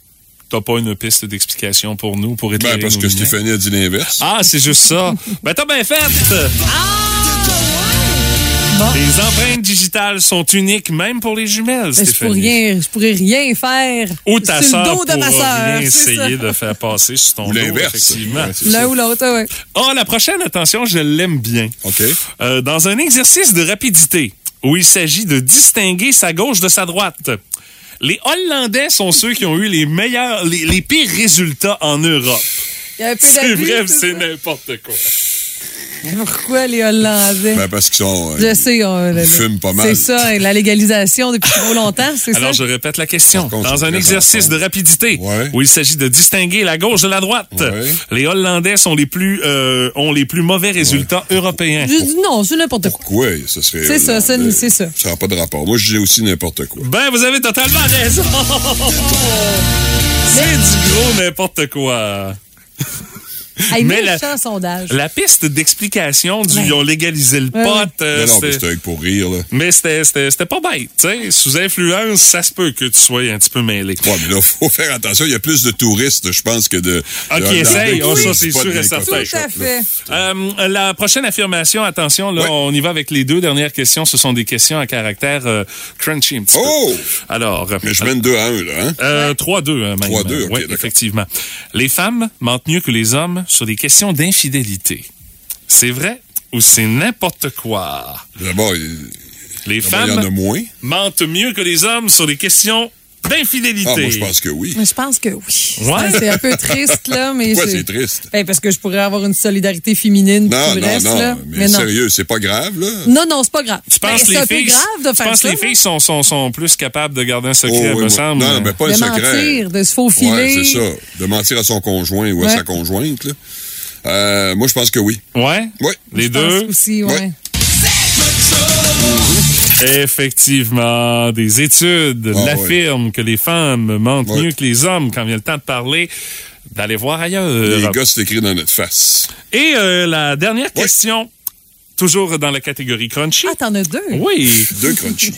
T'as pas une piste d'explication pour nous, pour éclairer Ben, parce que lumières? Stéphanie a dit l'inverse. Ah, c'est juste ça. <laughs> ben, t'as bien fait. Les empreintes digitales sont uniques, même pour les jumelles, Mais je, Stéphanie. pourrais rien, je pourrais rien faire Ou ta sur le sœur dos de ma pourra sœur. rien c'est ça. essayer de faire passer sur ton Ou dos, l'inverse. effectivement. Ouais, c'est L'un ça. ou l'autre, ouais. Oh, la prochaine, attention, je l'aime bien. OK. Euh, dans un exercice de rapidité où il s'agit de distinguer sa gauche de sa droite, les Hollandais sont ceux qui ont eu les meilleurs, les, les pires résultats en Europe. C'est vrai, c'est n'importe quoi. Pourquoi les Hollandais? Ben, parce qu'ils sont... euh, je sais. on- ils fument pas mal. C'est ça, et la légalisation depuis trop longtemps, c'est ça? Alors, je répète la question. Contre, Dans un exercice de rapidité Ouais. où il s'agit de distinguer la gauche de la droite, Ouais. les Hollandais sont les plus, euh, ont les plus mauvais résultats européens. Je dis non, c'est n'importe quoi. Pourquoi? Ça serait... C'est ça, c'est ça. Ça n'a pas de rapport. Moi, je dis aussi n'importe quoi. Ben, vous avez totalement raison. <laughs> C'est du gros n'importe quoi. <laughs> Hey, Mais la- méchant sondage. La piste d'explication du Ouais. ils ont légalisé le Ouais, pot, euh, Mais non, mais c'était- c'était pour rire, là. mais c'était pas bête. tu sais. Sous influence, ça se peut que tu sois un petit peu mêlé. Ouais, mais là, faut faire attention. Il y a plus de touristes, je pense, que de. Ah, qui essayent. Oh, ça, c'est sûr et certain. Tout à fait. Euh, la prochaine affirmation, attention, là, Ouais. on y va avec les deux dernières questions. Ce sont des questions à caractère euh, crunchy un petit peu. Oh! Alors, Mais je mène 2 à 1, là, hein? Euh, 3-2, hein, même. 3-2, ok, Oui, d'accord. effectivement. Les femmes mentent mieux que les hommes sur des questions d'infidélité. C'est vrai ou c'est n'importe quoi? D'abord, Les femmes a moins. mentent mieux que les hommes sur des questions d'infidélité. Ah, moi, je pense que oui. Mais je pense que oui. Ouais. C'est un peu triste, là, mais. Pourquoi je- c'est triste? Ben, parce que je pourrais avoir une solidarité féminine Non, non, reste, non. là. Mais, non. sérieux, c'est pas grave, là? Non, non, c'est pas grave. Tu penses Ben, les c'est un filles, peu grave de faire penses ça. les filles sont, sont, sont plus capables de garder un secret, Oh, oui, me moi- semble? Non, mais pas un de secret. mentir, de se faufiler. Ouais, c'est ça. De mentir à son conjoint ou à Ouais. sa conjointe, là. Euh, moi, je pense que oui. Ouais? Oui. Les Je pense deux? aussi, ouais. Ouais. Effectivement, des études Ah, l'affirment que les femmes mentent mieux que les hommes quand vient le temps de parler, d'aller voir ailleurs. Les gars, c'est écrit dans notre face. Et euh, la dernière question, toujours dans la catégorie crunchy. Ah, t'en as deux? Oui, <laughs> Deux crunchy.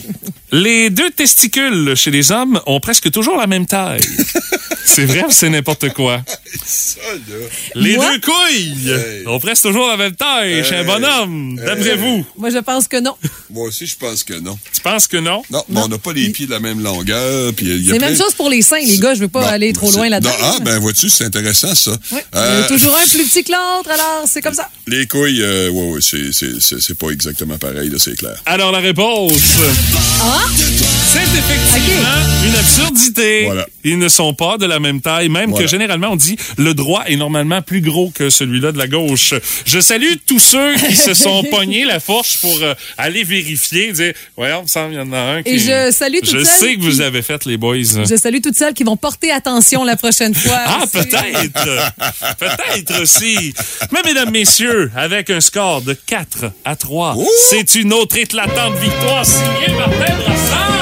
les deux testicules chez les hommes ont presque toujours la même taille. <laughs> c'est vrai ou c'est n'importe quoi? ça, là. Les Moi? deux couilles Hey. ont presque toujours la même taille chez un Hey. bonhomme, d'après Hey. vous? Moi, je pense que non. Moi aussi, je pense que non. Tu penses que non? Non, mais on n'a pas les pieds de la même longueur. C'est la même chose pour les seins, les gars. Je veux pas aller trop loin là-dedans. Ah, ben vois-tu, c'est intéressant, ça. Ouais. Euh, Il y en a toujours un plus petit que l'autre, alors c'est comme ça. Les couilles, euh, ouais, ouais, c'est- c'est pas exactement pareil, là, c'est clair. Alors la réponse, Ah? Absurdité. Voilà. Ils ne sont pas de la même taille, même Voilà. que généralement on dit le droit est normalement plus gros que celui-là de la gauche. Je salue tous ceux qui se sont <laughs> pognés la fourche pour euh, aller vérifier, dire voyons, il me semble il y en a un qui Et je salue toutes Je celles sais que vous qui- avez fait les boys. Je salue toutes celles qui vont porter attention la prochaine fois. Ah, aussi. peut-être. peut-être aussi. Mais mesdames, messieurs, avec un score de 4 à 3, Ouh! c'est une autre éclatante victoire signée Martin Brassard.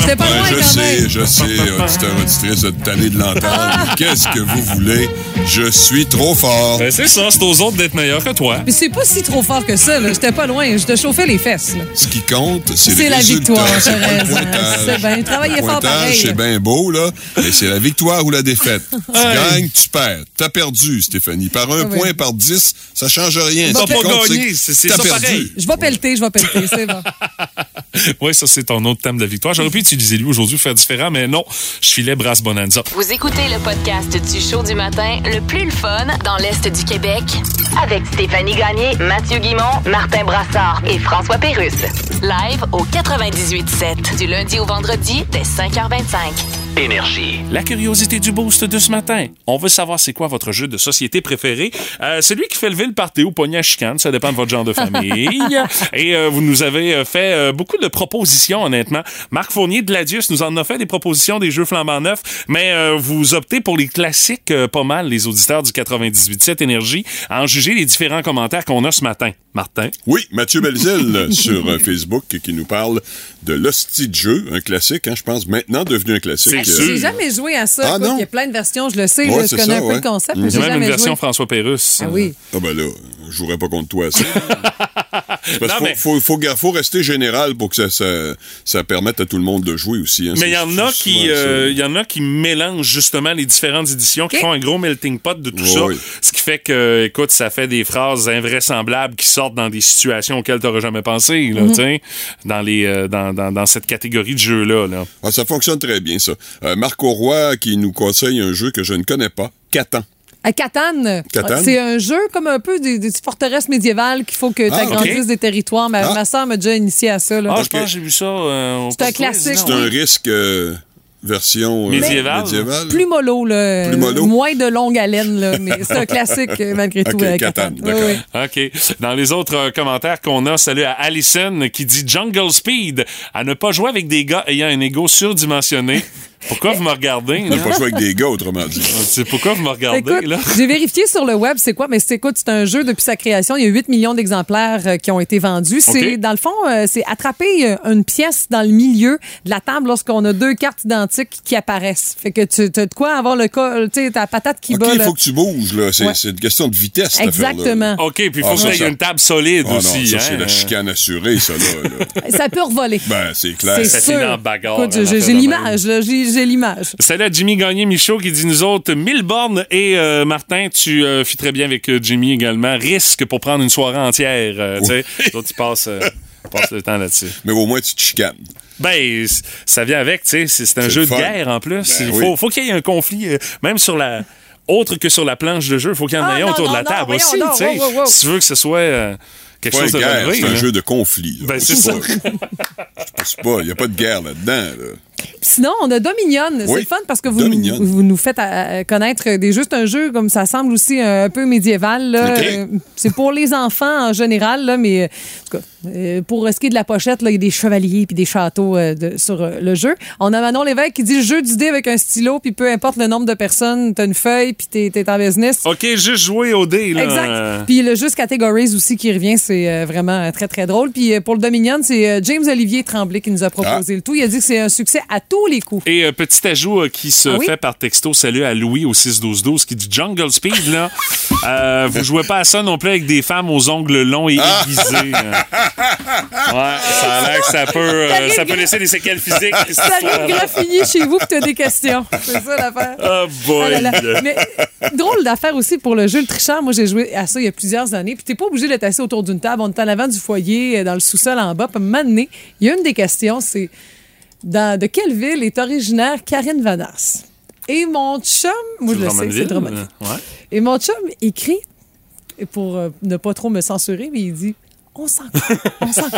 C'était pas loin Ouais, je sais, même. je sais, auditeur, auditrice, de tanner de l'entendre. <laughs> Qu'est-ce que vous voulez? Je suis trop fort. Ben, c'est ça, c'est aux autres d'être meilleurs que toi. Mais c'est pas si trop fort que ça, là. J'étais pas loin. Je te chauffais les fesses, là. Ce qui compte, c'est C'est le la victoire, c'est <laughs> pointage. C'est bien, travaillez Le fort pareil. c'est bien beau, là, mais c'est la victoire ou la défaite. Tu gagnes, tu perds. T'as perdu, Stéphanie. Par un Ah point, par dix, ça change rien. T'as pas gagné, c'est- c'est ça perdu. Je vais pelleter, je vais pelleter, c'est bon. <laughs> Oui, ça, c'est ton autre thème de victoire. Pu utiliser lui aujourd'hui pour faire différent, mais non, je filais Brass Bonanza. Vous écoutez le podcast du show du matin le plus le fun dans l'Est du Québec avec Stéphanie Gagné, Mathieu Guimont, Martin Brassard et François Pérusse. Live au 98.7 du lundi au vendredi dès 5h25. Énergie. La curiosité du boost de ce matin. On veut savoir c'est quoi votre jeu de société préféré. Euh, celui qui fait lever le party ou pogner à chicane, ça dépend de votre genre de famille. <laughs> Et euh, vous nous avez euh, fait euh, beaucoup de propositions, honnêtement. Marc Fournier de Ladius nous en a fait des propositions des jeux flambant neufs, mais euh, vous optez pour les classiques euh, pas mal, les auditeurs du 98.7 Énergie, à en juger les différents commentaires qu'on a ce matin. Martin? Oui, Mathieu Belzil <laughs> sur Facebook qui nous parle de l'hostie de jeu, un classique, hein, je pense, maintenant devenu un classique. J'ai jamais joué à ça. Ah, non? Il y a plein de versions, je le sais. Ouais, je connais ça, un peu ouais. le concept, Il y j'ai a même une version joué. François Pérusse. Ah oui. Ah ben là, je jouerais pas contre toi. ça. <laughs> Parce Non, qu'il mais- faut, faut, faut, faut rester général pour que ça, ça, ça permette à tout le monde de jouer aussi. hein. Mais il y en a qui, euh, il y en a qui mélangent justement les différentes éditions, qui font un gros melting pot de tout Oui, ça. oui. Ce qui fait que, écoute, ça fait des phrases invraisemblables qui sortent dans des situations auxquelles t'aurais jamais pensé, là, tu sais, dans les, euh, dans, dans, dans cette catégorie de jeux-là, là. Ah, ça fonctionne très bien, ça. Euh, Marc Auroy qui nous conseille un jeu que je ne connais pas, Catan. À Catane, Catane? c'est un jeu comme un peu des, des forteresses médiévales qu'il faut que tu Ah, agrandisses ok. des territoires. Ma, Ah. ma soeur m'a déjà initié à ça. Là. Ah, Ok. je pense que j'ai vu ça. euh, C'est un classique. C'est un risque euh, version euh, Médiévale. médiévale. Plus mollo, là. Plus mollo? Moins de longue haleine, là. Mais c'est un classique, euh, malgré <laughs> tout. Ok, euh, Catane, Oui, d'accord. oui. OK. Dans les autres euh, commentaires qu'on a, salut à Allison qui dit Jungle Speed à ne pas jouer avec des gars ayant un ego surdimensionné. <laughs> Pourquoi vous me regardez? N'a pas joué avec des gars, autrement dit. C'est pourquoi vous me regardez, Écoute, là? j'ai vérifié sur le web, c'est quoi, mais c'est écoute, c'est un jeu depuis sa création. Il y a 8 millions d'exemplaires euh, qui ont été vendus. C'est, OK. dans le fond, euh, c'est attraper euh, une pièce dans le milieu de la table lorsqu'on a deux cartes identiques qui apparaissent. Fait que tu as de quoi avoir le cas, tu sais, ta patate qui OK, bat. il là. faut que tu bouges, là. C'est Ouais. une question de vitesse. Exactement. OK, puis il faut Ah, que ça, y ait une table solide Ah non, aussi. ça, hein? c'est la chicane assurée, ça, là. là. Ça peut revoler. Ben, c'est clair. C'est sûr. en bagarre, Écoute, hein, j'ai, j'ai l'image, là, j'ai, l'image. Salut à Jimmy Gagné-Michaud qui dit nous autres, mille bornes et euh, Martin, tu euh, fit très bien avec euh, Jimmy également. Risque pour prendre une soirée entière. euh, tu ils passent, euh, passent le temps là-dessus. Mais au moins, tu te chicanes. Ben, ça vient avec, tu sais. C'est c'est un C'est jeu de guerre en plus. Ben Il oui. faut, faut qu'il y ait un conflit, euh, même sur la. Autre que sur la planche de jeu, il faut qu'il y en Ah, ait non, autour de la non, table aussi, tu sais. wow, wow, wow. Si tu veux que ce soit euh, quelque chose de c'est un jeu de conflit. là. Ben, c'est pas- ça. C'est pas, il n'y a pas de guerre là-dedans. Là. Sinon, on a Dominion. C'est Oui, le fun parce que vous, Dominion. vous nous faites euh, connaître des jeux. C'est un jeu comme ça semble aussi euh, un peu médiéval. Euh, C'est pour les enfants en général, là, mais en tout cas, pour ce qui est de la pochette, là, il y a des chevaliers puis des châteaux euh, de- sur euh, le jeu. On a Manon Lévesque qui dit jeu d'idées avec un stylo, puis peu importe le nombre de personnes, t'as une feuille, puis t'es t'es en business. OK, juste jouer au dé, là. Exact. Puis le juste Categories aussi qui revient, c'est euh, vraiment très, très drôle. Puis euh, pour le Dominion, c'est euh, James Olivier Tremblay qui nous a proposé le tout. Il a dit que c'est un succès à tous les coups. Et euh, petit ajout euh, qui se Ah oui? fait par texto, salut à Louis au 6-12-12 qui dit Jungle Speed, là. Euh, vous jouez pas à ça non plus avec des femmes aux ongles longs et Ah! aiguisés. euh. <laughs> Ouais, ça a l'air que ça peut, euh, ça peut laisser des séquelles physiques. Ça arrive graffiner chez vous puis t'as des questions. <laughs> C'est ça l'affaire. Oh boy. Ah là là. Mais drôle d'affaire aussi pour le jeu Le Tricheur. Moi, j'ai joué à ça il y a plusieurs années. Puis t'es pas obligé d'être assis autour d'une table. On est en avant du foyer, euh, dans le sous-sol en bas. Puis à un moment donné, il y a une des questions, c'est dans, de quelle ville est originaire Karine Vanasse? Et mon chum, moi je le sais, c'est Drummondville? Drummondville. Ouais. Et mon chum écrit, et pour euh, ne pas trop me censurer, mais il dit On s'en <laughs> on s'en.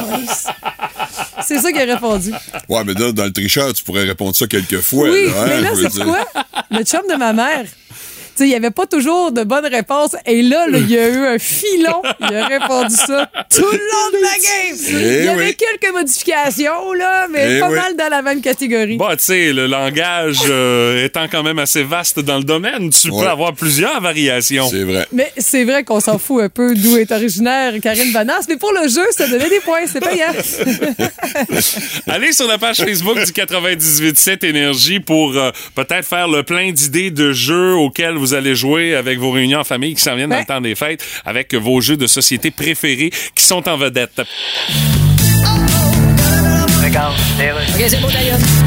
C'est ça qu'il a répondu. Ouais, mais là, dans le tricheur, tu pourrais répondre ça quelques fois. oui, là, hein, mais là, c'est quoi? Le chum de ma mère. Il n'y avait pas toujours de bonnes réponses. Et là, il y a eu un filon. Il a répondu ça tout le long de la game. Eh il y avait oui. quelques modifications, là, mais Eh pas oui. mal dans la même catégorie. Bah, tu sais, le langage euh, étant quand même assez vaste dans le domaine, tu Ouais. peux avoir plusieurs variations. C'est vrai. Mais c'est vrai qu'on s'en fout un peu d'où est originaire Karine Vanasse. Mais pour le jeu, ça donnait des points. C'est payant. <laughs> Allez sur la page Facebook du 98.7 Énergie pour euh, peut-être faire le plein d'idées de jeux auxquels vous allez jouer avec vos réunions en famille qui s'en viennent dans le temps des fêtes, avec vos jeux de société préférés qui sont en vedette.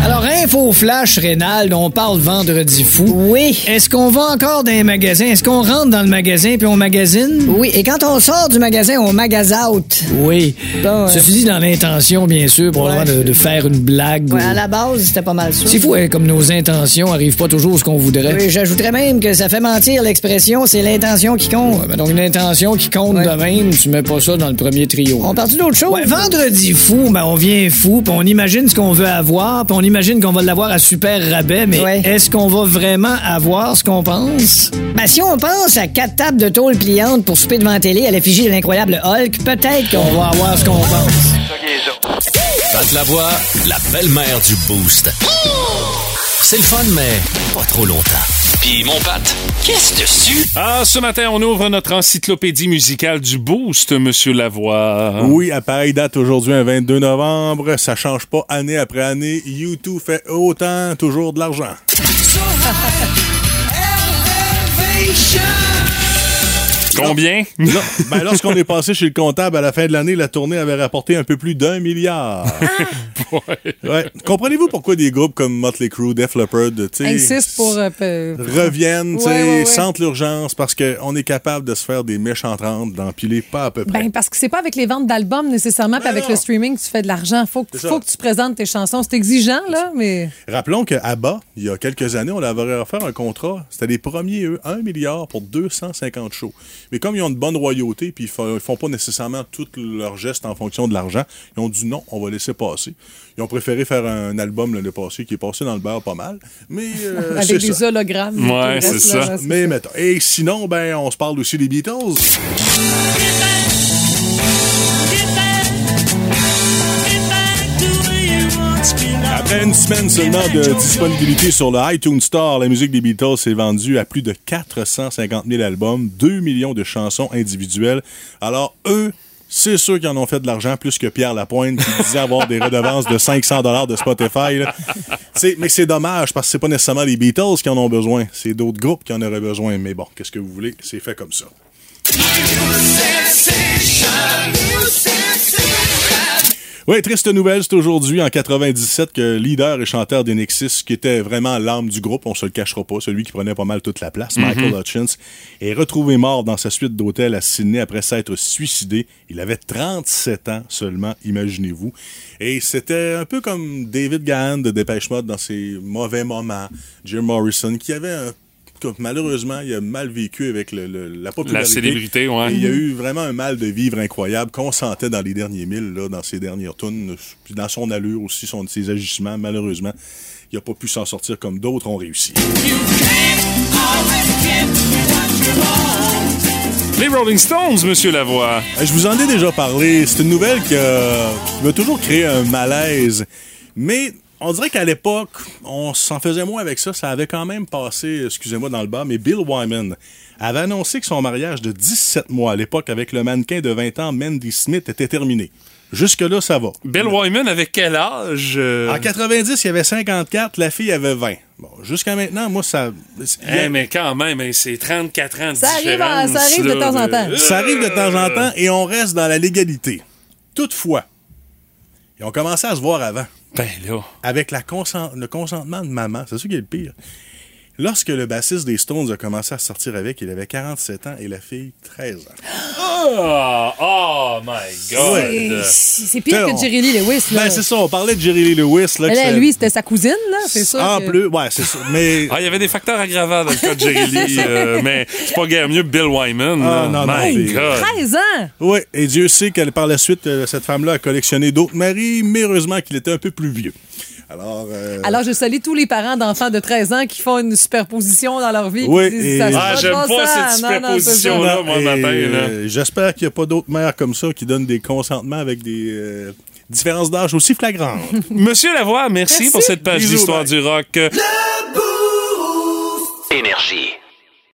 Alors, info flash, Rénal, on parle vendredi fou. Oui. Est-ce qu'on va encore dans les magasins? Est-ce qu'on rentre dans le magasin puis on magasine? Oui, et quand on sort du magasin, on magase out. Oui. Bon, euh, Ceci dit, dans l'intention, bien sûr, probablement de, de faire une blague. Ouais, ou- à la base, c'était pas mal ça. C'est fou, hein, comme nos intentions arrivent pas toujours ce qu'on voudrait. Oui, J'ajouterais même que ça fait mentir l'expression c'est l'intention qui compte. Ouais, ben donc une intention qui compte Ouais. de même, tu mets pas ça dans le premier trio. On parle d'autre chose? Ouais, vendredi fou, ben on vient fou, puis on imagine ce qu'on veut avoir, puis on imagine qu'on va l'avoir à super rabais, mais Ouais. est-ce qu'on va vraiment avoir ce qu'on pense? Ben, si on pense à quatre tables de tôle pliantes pour souper devant la télé à l'effigie de l'incroyable Hulk, peut-être qu'on va avoir ce qu'on pense. Pat la voix, la belle-mère du Boost. C'est le fun, mais pas trop longtemps. Puis mon Pat, qu'est-ce dessus? Ah, ce matin, on ouvre notre encyclopédie musicale du Boost, Monsieur Lavoie. Oui, à pareille date aujourd'hui, un 22 novembre. Ça change pas année après année. YouTube fait autant, toujours de l'argent. <laughs> Combien? Non, ben, lorsqu'on est passé chez le comptable à la fin de l'année, la tournée avait rapporté un peu plus d'un milliard. Ouais. Comprenez-vous pourquoi des groupes comme Motley Crue, Def Leppard, tu sais, Insiste pour. euh, reviennent, tu sais, Ouais, ouais, ouais. sentent l'urgence parce qu'on est capable de se faire des méchantes rentes, d'empiler pas à peu près. Ben, parce que c'est pas avec les ventes d'albums nécessairement, puis avec le streaming que tu fais de l'argent. Faut, que- faut que tu présentes tes chansons. C'est exigeant, là, mais. Rappelons que ABBA, il y a quelques années, on leur avait offert un contrat. C'était les premiers, eux, 1 milliard pour 250 shows. Mais comme ils ont une bonne royauté, puis ils font, ils font pas nécessairement tous leurs gestes en fonction de l'argent, ils ont dit non, on va laisser passer. Ils ont préféré faire un album l'année passée qui est passé dans le beurre pas mal. Mais euh, <laughs> avec des ça. hologrammes. Ouais, c'est ça. Mais mettons. Et sinon, ben, on se parle aussi des Beatles. Une semaine seulement de disponibilité sur le iTunes Store, la musique des Beatles s'est vendue à plus de 450 000 albums, 2 millions de chansons individuelles. Alors, eux, c'est sûr qu'ils en ont fait de l'argent plus que Pierre Lapointe qui disait avoir des redevances de 500 dollars de Spotify. mais c'est dommage parce que c'est pas nécessairement les Beatles qui en ont besoin, c'est d'autres groupes qui en auraient besoin. Mais bon, qu'est-ce que vous voulez, c'est fait comme ça. Oui, triste nouvelle, c'est aujourd'hui, en 97, que le leader et chanteur d'Enexis, qui était vraiment l'âme du groupe, on se le cachera pas, celui qui prenait pas mal toute la place, Michael Hutchins, est retrouvé mort dans sa suite d'hôtel à Sydney après s'être suicidé. Il avait 37 ans seulement, imaginez-vous. Et c'était un peu comme David Gahan de Dépêche Mode dans ses mauvais moments, Jim Morrison, qui avait un malheureusement, il a mal vécu avec le- le- la popularité. La célébrité, ouais. Et il y a eu vraiment un mal de vivre incroyable qu'on sentait dans les derniers milles, là, dans ses dernières tunes, puis dans son allure aussi, son, ses agissements. Malheureusement, il n'a pas pu s'en sortir comme d'autres ont réussi. Les Rolling Stones, Monsieur Lavoie. Euh, Je vous en ai déjà parlé. C'est une nouvelle qui, a- qui m'a toujours créé un malaise. Mais on dirait qu'à l'époque, on s'en faisait moins avec ça. Ça avait quand même passé, excusez-moi, dans le bas. Mais Bill Wyman avait annoncé que son mariage de 17 mois à l'époque avec le mannequin de 20 ans, Mandy Smith, était terminé. Jusque-là, ça va. Bill Wyman, avec quel âge? euh? En 90, il y avait 54, la fille avait 20. Bon, jusqu'à maintenant, moi, ça. Eh, mais quand même, hein, c'est 34 ans de Ça arrive ça arrive de temps en temps. Ça arrive de temps en temps et on reste dans la légalité. Toutefois, ils ont commencé à se voir avant. Ben là. Avec la consent- le consentement de maman, c'est ça qui est le pire. Lorsque le bassiste des Stones a commencé à sortir avec, il avait 47 ans et la fille 13 ans. Oh, oh my God. Ouais. C'est pire que Jerry Lee Lewis. Là. Ben, c'est ça, on parlait de Jerry Lee Lewis. Là, ça- lui, c'était sa cousine, là, c'est sûr. En que- plus, ouais, c'est ça. Mais. <laughs> Ah, il y avait des facteurs aggravants dans le cas de Jerry <laughs> Lee, euh, mais c'est pas guère mieux Bill Wyman. Ah, non, non, My God. 13 ans! Oui, et Dieu sait que par la suite, euh, cette femme-là a collectionné d'autres maris, mais heureusement qu'il était un peu plus vieux. Alors, euh, Alors, je salue tous les parents d'enfants de 13 ans qui font une superposition dans leur vie. Oui, et- ça Ah, j'aime pas cette superposition-là. moi, matin, euh, J'espère qu'il n'y a pas d'autres mères comme ça qui donnent des consentements avec des euh, différences d'âge aussi flagrantes. <laughs> Monsieur Lavoie, merci, Merci. pour cette page d'histoire du rock. Énergie.